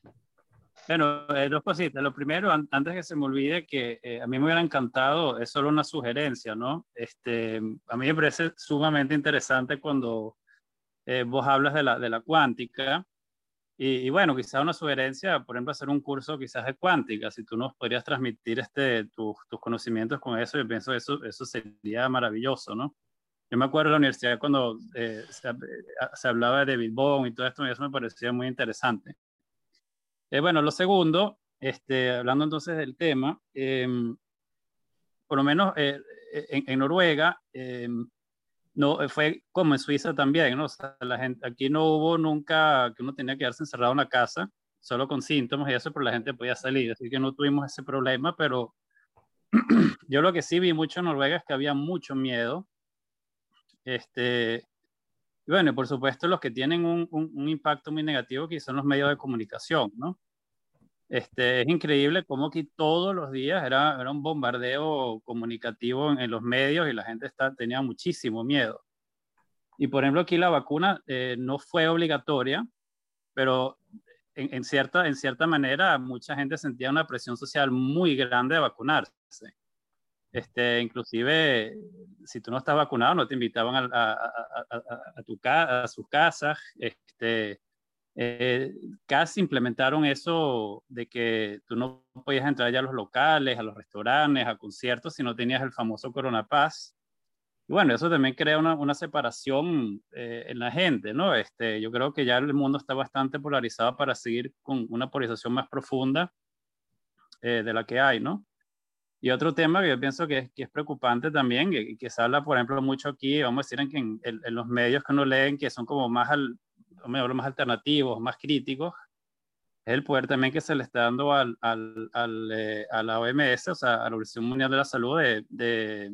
Bueno, eh, dos cositas. Lo primero, antes que se me olvide, que eh, a mí me hubiera encantado, es solo una sugerencia, ¿no? Este, a mí me parece sumamente interesante cuando vos hablas de la, de la cuántica. Y, bueno, quizás una sugerencia, por ejemplo, hacer un curso quizás de cuántica. Si tú nos podrías transmitir este, tus, tus conocimientos con eso, yo pienso eso, eso sería maravilloso, ¿no? Yo me acuerdo en la universidad cuando se, se, hablaba de Bohm y todo esto, y eso me parecía muy interesante. Eh, bueno, lo segundo, este, hablando entonces del tema, em, por lo menos eh, en, Noruega, em, no, fue como en Suiza también, ¿no? O sea, la gente, aquí no hubo nunca que uno tenía que quedarse encerrado en la casa, solo con síntomas y eso, pero la gente podía salir, así que no tuvimos ese problema, pero yo lo que sí vi mucho en Noruega es que había mucho miedo. Este, y bueno, por supuesto, los que tienen un, un, impacto muy negativo que son los medios de comunicación, ¿no? Este, es increíble cómo aquí todos los días era, era un bombardeo comunicativo en, los medios y la gente está, tenía muchísimo miedo. Y por ejemplo, aquí la vacuna eh, no fue obligatoria, pero en, en, cierta, en cierta manera mucha gente sentía una presión social muy grande de vacunarse. Este, inclusive, si tú no estás vacunado, no te invitaban a, a, tu a sus casas. Este, eh, casi implementaron eso de que tú no podías entrar ya a los locales, a los restaurantes, a conciertos, si no tenías el famoso Corona Paz. Y bueno, eso también crea una, una separación eh, en la gente, ¿no? Este, yo creo que ya el mundo está bastante polarizado para seguir con una polarización más profunda eh, de la que hay, ¿no? Y otro tema que yo pienso que que es preocupante también, que, que, se habla, por ejemplo, mucho aquí, vamos a decir, en, en, en los medios que uno leen, que son como más, al, más alternativos, más críticos, es el poder también que se le está dando al, al, al eh, a la OMS, o sea, a la Organización Mundial de la Salud, de, de,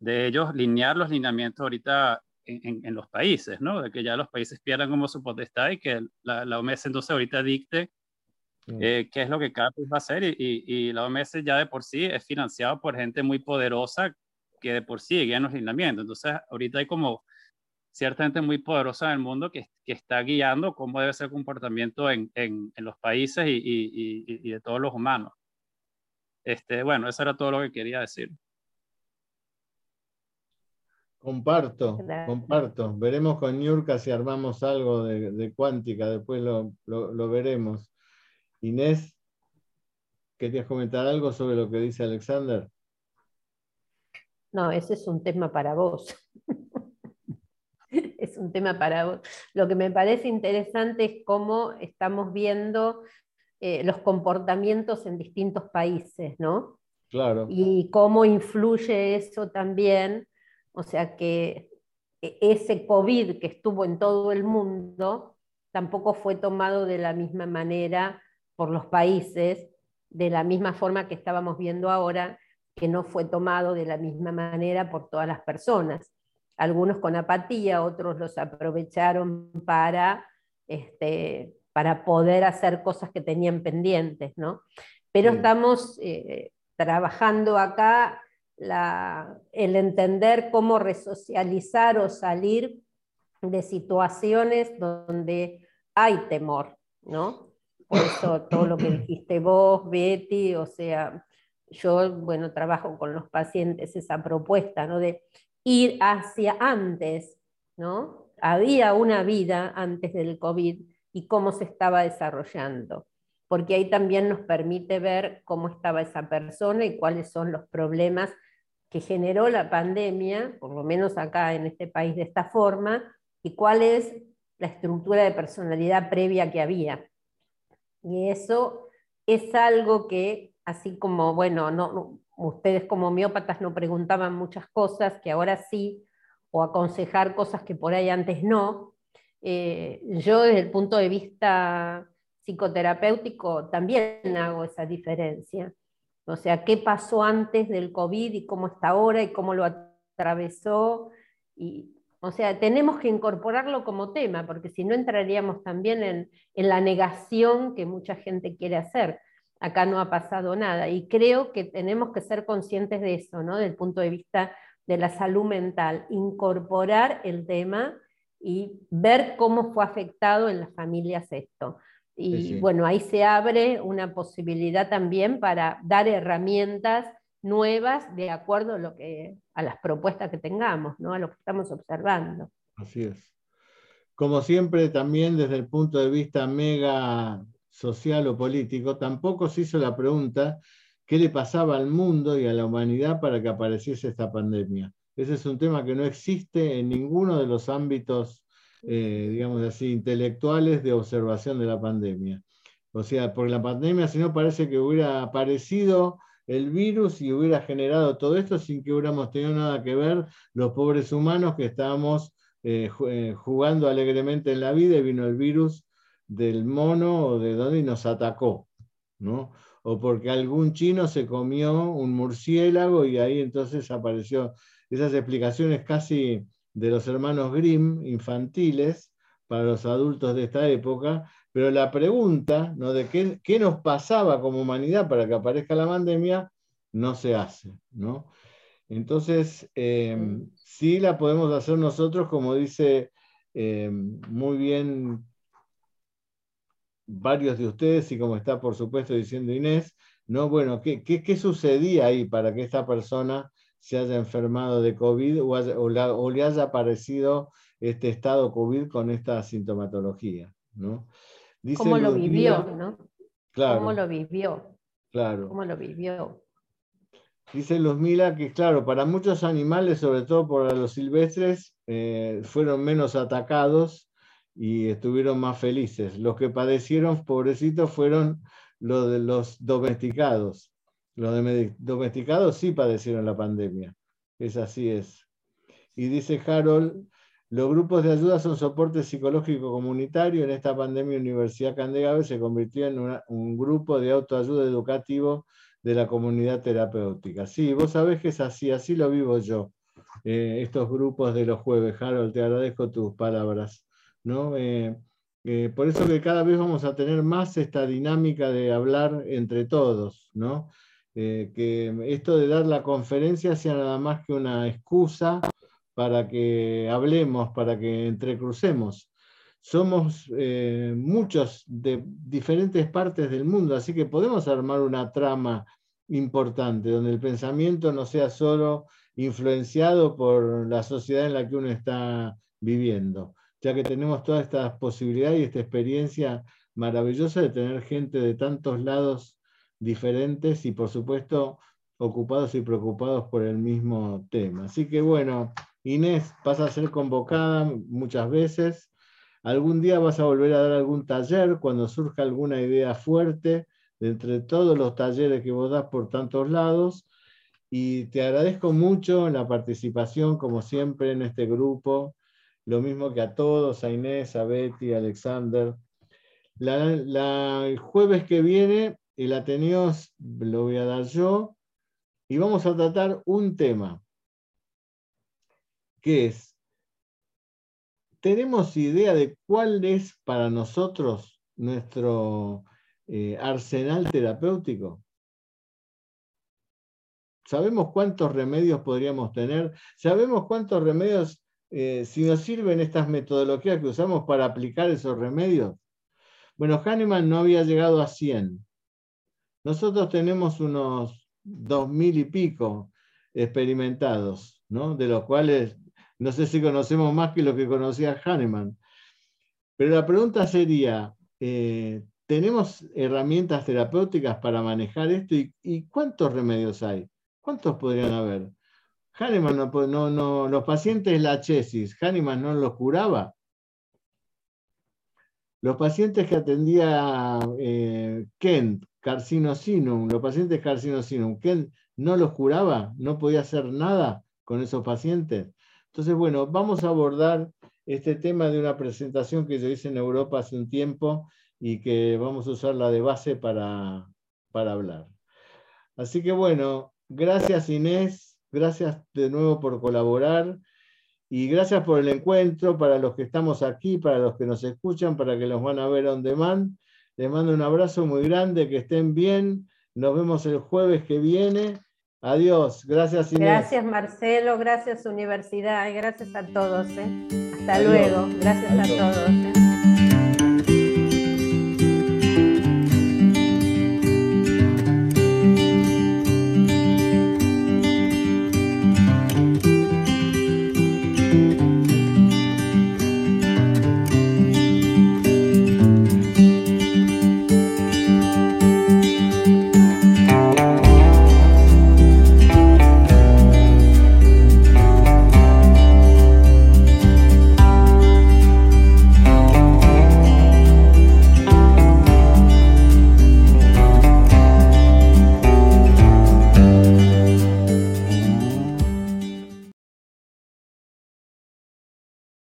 de ellos linear los lineamientos ahorita en, en, los países, ¿no? De que ya los países pierdan como su potestad y que la, la OMS entonces ahorita dicte eh, qué es lo que cada país va a hacer y, y, la OMS ya de por sí es financiado por gente muy poderosa que de por sí guía los lineamientos. Entonces, ahorita hay como cierta gente muy poderosa en el mundo que, que está guiando cómo debe ser el comportamiento en, en, en los países y, y, y, de todos los humanos. Este, bueno, eso era todo lo que quería decir. Comparto, comparto. Veremos con Niurka si armamos algo de, de cuántica, después lo, lo, lo veremos. Inés, ¿querías comentar algo sobre lo que dice Alexander? No, ese es un tema para vos. un tema para vos. Lo que me parece interesante es cómo estamos viendo eh, los comportamientos en distintos países, ¿no? Claro. Y cómo influye eso también, o sea que e-, ese COVID que estuvo en todo el mundo tampoco fue tomado de la misma manera por los países, de la misma forma que estábamos viendo ahora, que no fue tomado de la misma manera por todas las personas. Algunos con apatía, otros los aprovecharon para, este, para poder hacer cosas que tenían pendientes, ¿no? Pero estamos eh, trabajando acá la, el entender cómo resocializar o salir de situaciones donde hay temor, ¿no? Por eso todo lo que dijiste vos, Betty, o sea, yo, bueno, trabajo con los pacientes esa propuesta, ¿no? De ir hacia antes, ¿no? Había una vida antes del COVID y cómo se estaba desarrollando, porque ahí también nos permite ver cómo estaba esa persona y cuáles son los problemas que generó la pandemia, por lo menos acá en este país de esta forma, y cuál es la estructura de personalidad previa que había. Y eso es algo que, así como, bueno, no, ustedes como homeópatas no preguntaban muchas cosas, que ahora sí, o aconsejar cosas que por ahí antes no, eh, yo desde el punto de vista psicoterapéutico también hago esa diferencia. O sea, qué pasó antes del COVID y cómo está ahora y cómo lo atravesó. Y, o sea, tenemos que incorporarlo como tema, porque si no entraríamos también en, la negación que mucha gente quiere hacer. Acá no ha pasado nada y creo que tenemos que ser conscientes de eso, ¿no? Del punto de vista de la salud mental, incorporar el tema y ver cómo fue afectado en las familias esto. Y bueno, ahí se abre una posibilidad también para dar herramientas nuevas de acuerdo a, lo que, a las propuestas que tengamos, ¿no? a lo que estamos observando. Así es. Como siempre, también desde el punto de vista mega social o político, tampoco se hizo la pregunta qué le pasaba al mundo y a la humanidad para que apareciese esta pandemia. Ese es un tema que no existe en ninguno de los ámbitos, eh, digamos así, intelectuales de observación de la pandemia. O sea, porque la pandemia, si no, parece que hubiera aparecido el virus y hubiera generado todo esto sin que hubiéramos tenido nada que ver los pobres humanos que estábamos eh, eh, jugando alegremente en la vida y vino el virus del mono o de donde y nos atacó, ¿no? O porque algún chino se comió un murciélago y ahí entonces apareció esas explicaciones casi de los hermanos Grimm infantiles para los adultos de esta época, pero la pregunta ¿no? de qué, qué, nos pasaba como humanidad para que aparezca la pandemia no se hace. ¿no? Entonces, eh, sí la podemos hacer nosotros, como dice eh, muy bien varios de ustedes y como está por supuesto diciendo Inés, ¿no? Bueno, ¿qué, qué, sucedía ahí para que esta persona se haya enfermado de COVID o, le haya aparecido este estado COVID con esta sintomatología? ¿no? ¿Cómo lo vivió? ¿no? Claro, ¿Cómo lo vivió? Claro. ¿Cómo lo vivió? Dice Luzmila que, claro, para muchos animales, sobre todo por los silvestres, eh, fueron menos atacados y estuvieron más felices. Los que padecieron, pobrecitos, fueron los de los domesticados. Los domesticados sí padecieron la pandemia. Es así es. Y dice Harold, los grupos de ayuda son soporte psicológico comunitario. En esta pandemia, Universidad Candegave se convirtió en un grupo de autoayuda educativo de la comunidad terapéutica. Sí, vos sabés que es así, así lo vivo yo. Eh, estos grupos de los jueves. Harold, te agradezco tus palabras. ¿No? Eh, eh, por eso que cada vez vamos a tener más esta dinámica de hablar entre todos, ¿no? que esto de dar la conferencia sea nada más que una excusa para que hablemos, para que entrecrucemos. Somos muchos de diferentes partes del mundo, así que podemos armar una trama importante, donde el pensamiento no sea solo influenciado por la sociedad en la que uno está viviendo, ya que tenemos todas estas posibilidades y esta experiencia maravillosa de tener gente de tantos lados diferentes y por supuesto ocupados y preocupados por el mismo tema. Así que bueno, Inés, vas a ser convocada muchas veces. Algún día vas a volver a dar algún taller cuando surja alguna idea fuerte de entre todos los talleres que vos das por tantos lados. Y te agradezco mucho la participación, como siempre, en este grupo. Lo mismo que a todos, a Inés, a Betty, a Alexander. el jueves que viene, el Ateneo lo voy a dar yo y vamos a tratar un tema, que es, ¿tenemos idea de cuál es para nosotros nuestro eh, arsenal terapéutico? ¿Sabemos cuántos remedios podríamos tener? ¿Sabemos cuántos remedios, eh, si nos sirven estas metodologías que usamos para aplicar esos remedios? Bueno, Hahnemann no había llegado a 100. Nosotros tenemos unos dos mil y pico experimentados, ¿no? de los cuales no sé si conocemos más que lo que conocía Hahnemann. Pero la pregunta sería, eh, ¿Tenemos herramientas terapéuticas para manejar esto? ¿Y, cuántos remedios hay? ¿Cuántos podrían haber? Hahnemann no, no, los pacientes la chesis, Hahnemann no los curaba. Los pacientes que atendía eh, Kent, carcinosinum, los pacientes carcinosinum, Kent no los curaba, no podía hacer nada con esos pacientes. Entonces, bueno, vamos a abordar este tema de una presentación que yo hice en Europa hace un tiempo y que vamos a usarla de base para, para hablar. Así que bueno, gracias Inés, gracias de nuevo por colaborar y gracias por el encuentro para los que estamos aquí, para los que nos escuchan, para que los van a ver on demand. Les mando un abrazo muy grande, que estén bien. Nos vemos el jueves que viene. Adiós. Gracias, Inés. Gracias, Marcelo. Gracias, Universidad. Gracias a todos. ¿eh? Hasta luego. Gracias a todos. ¿eh?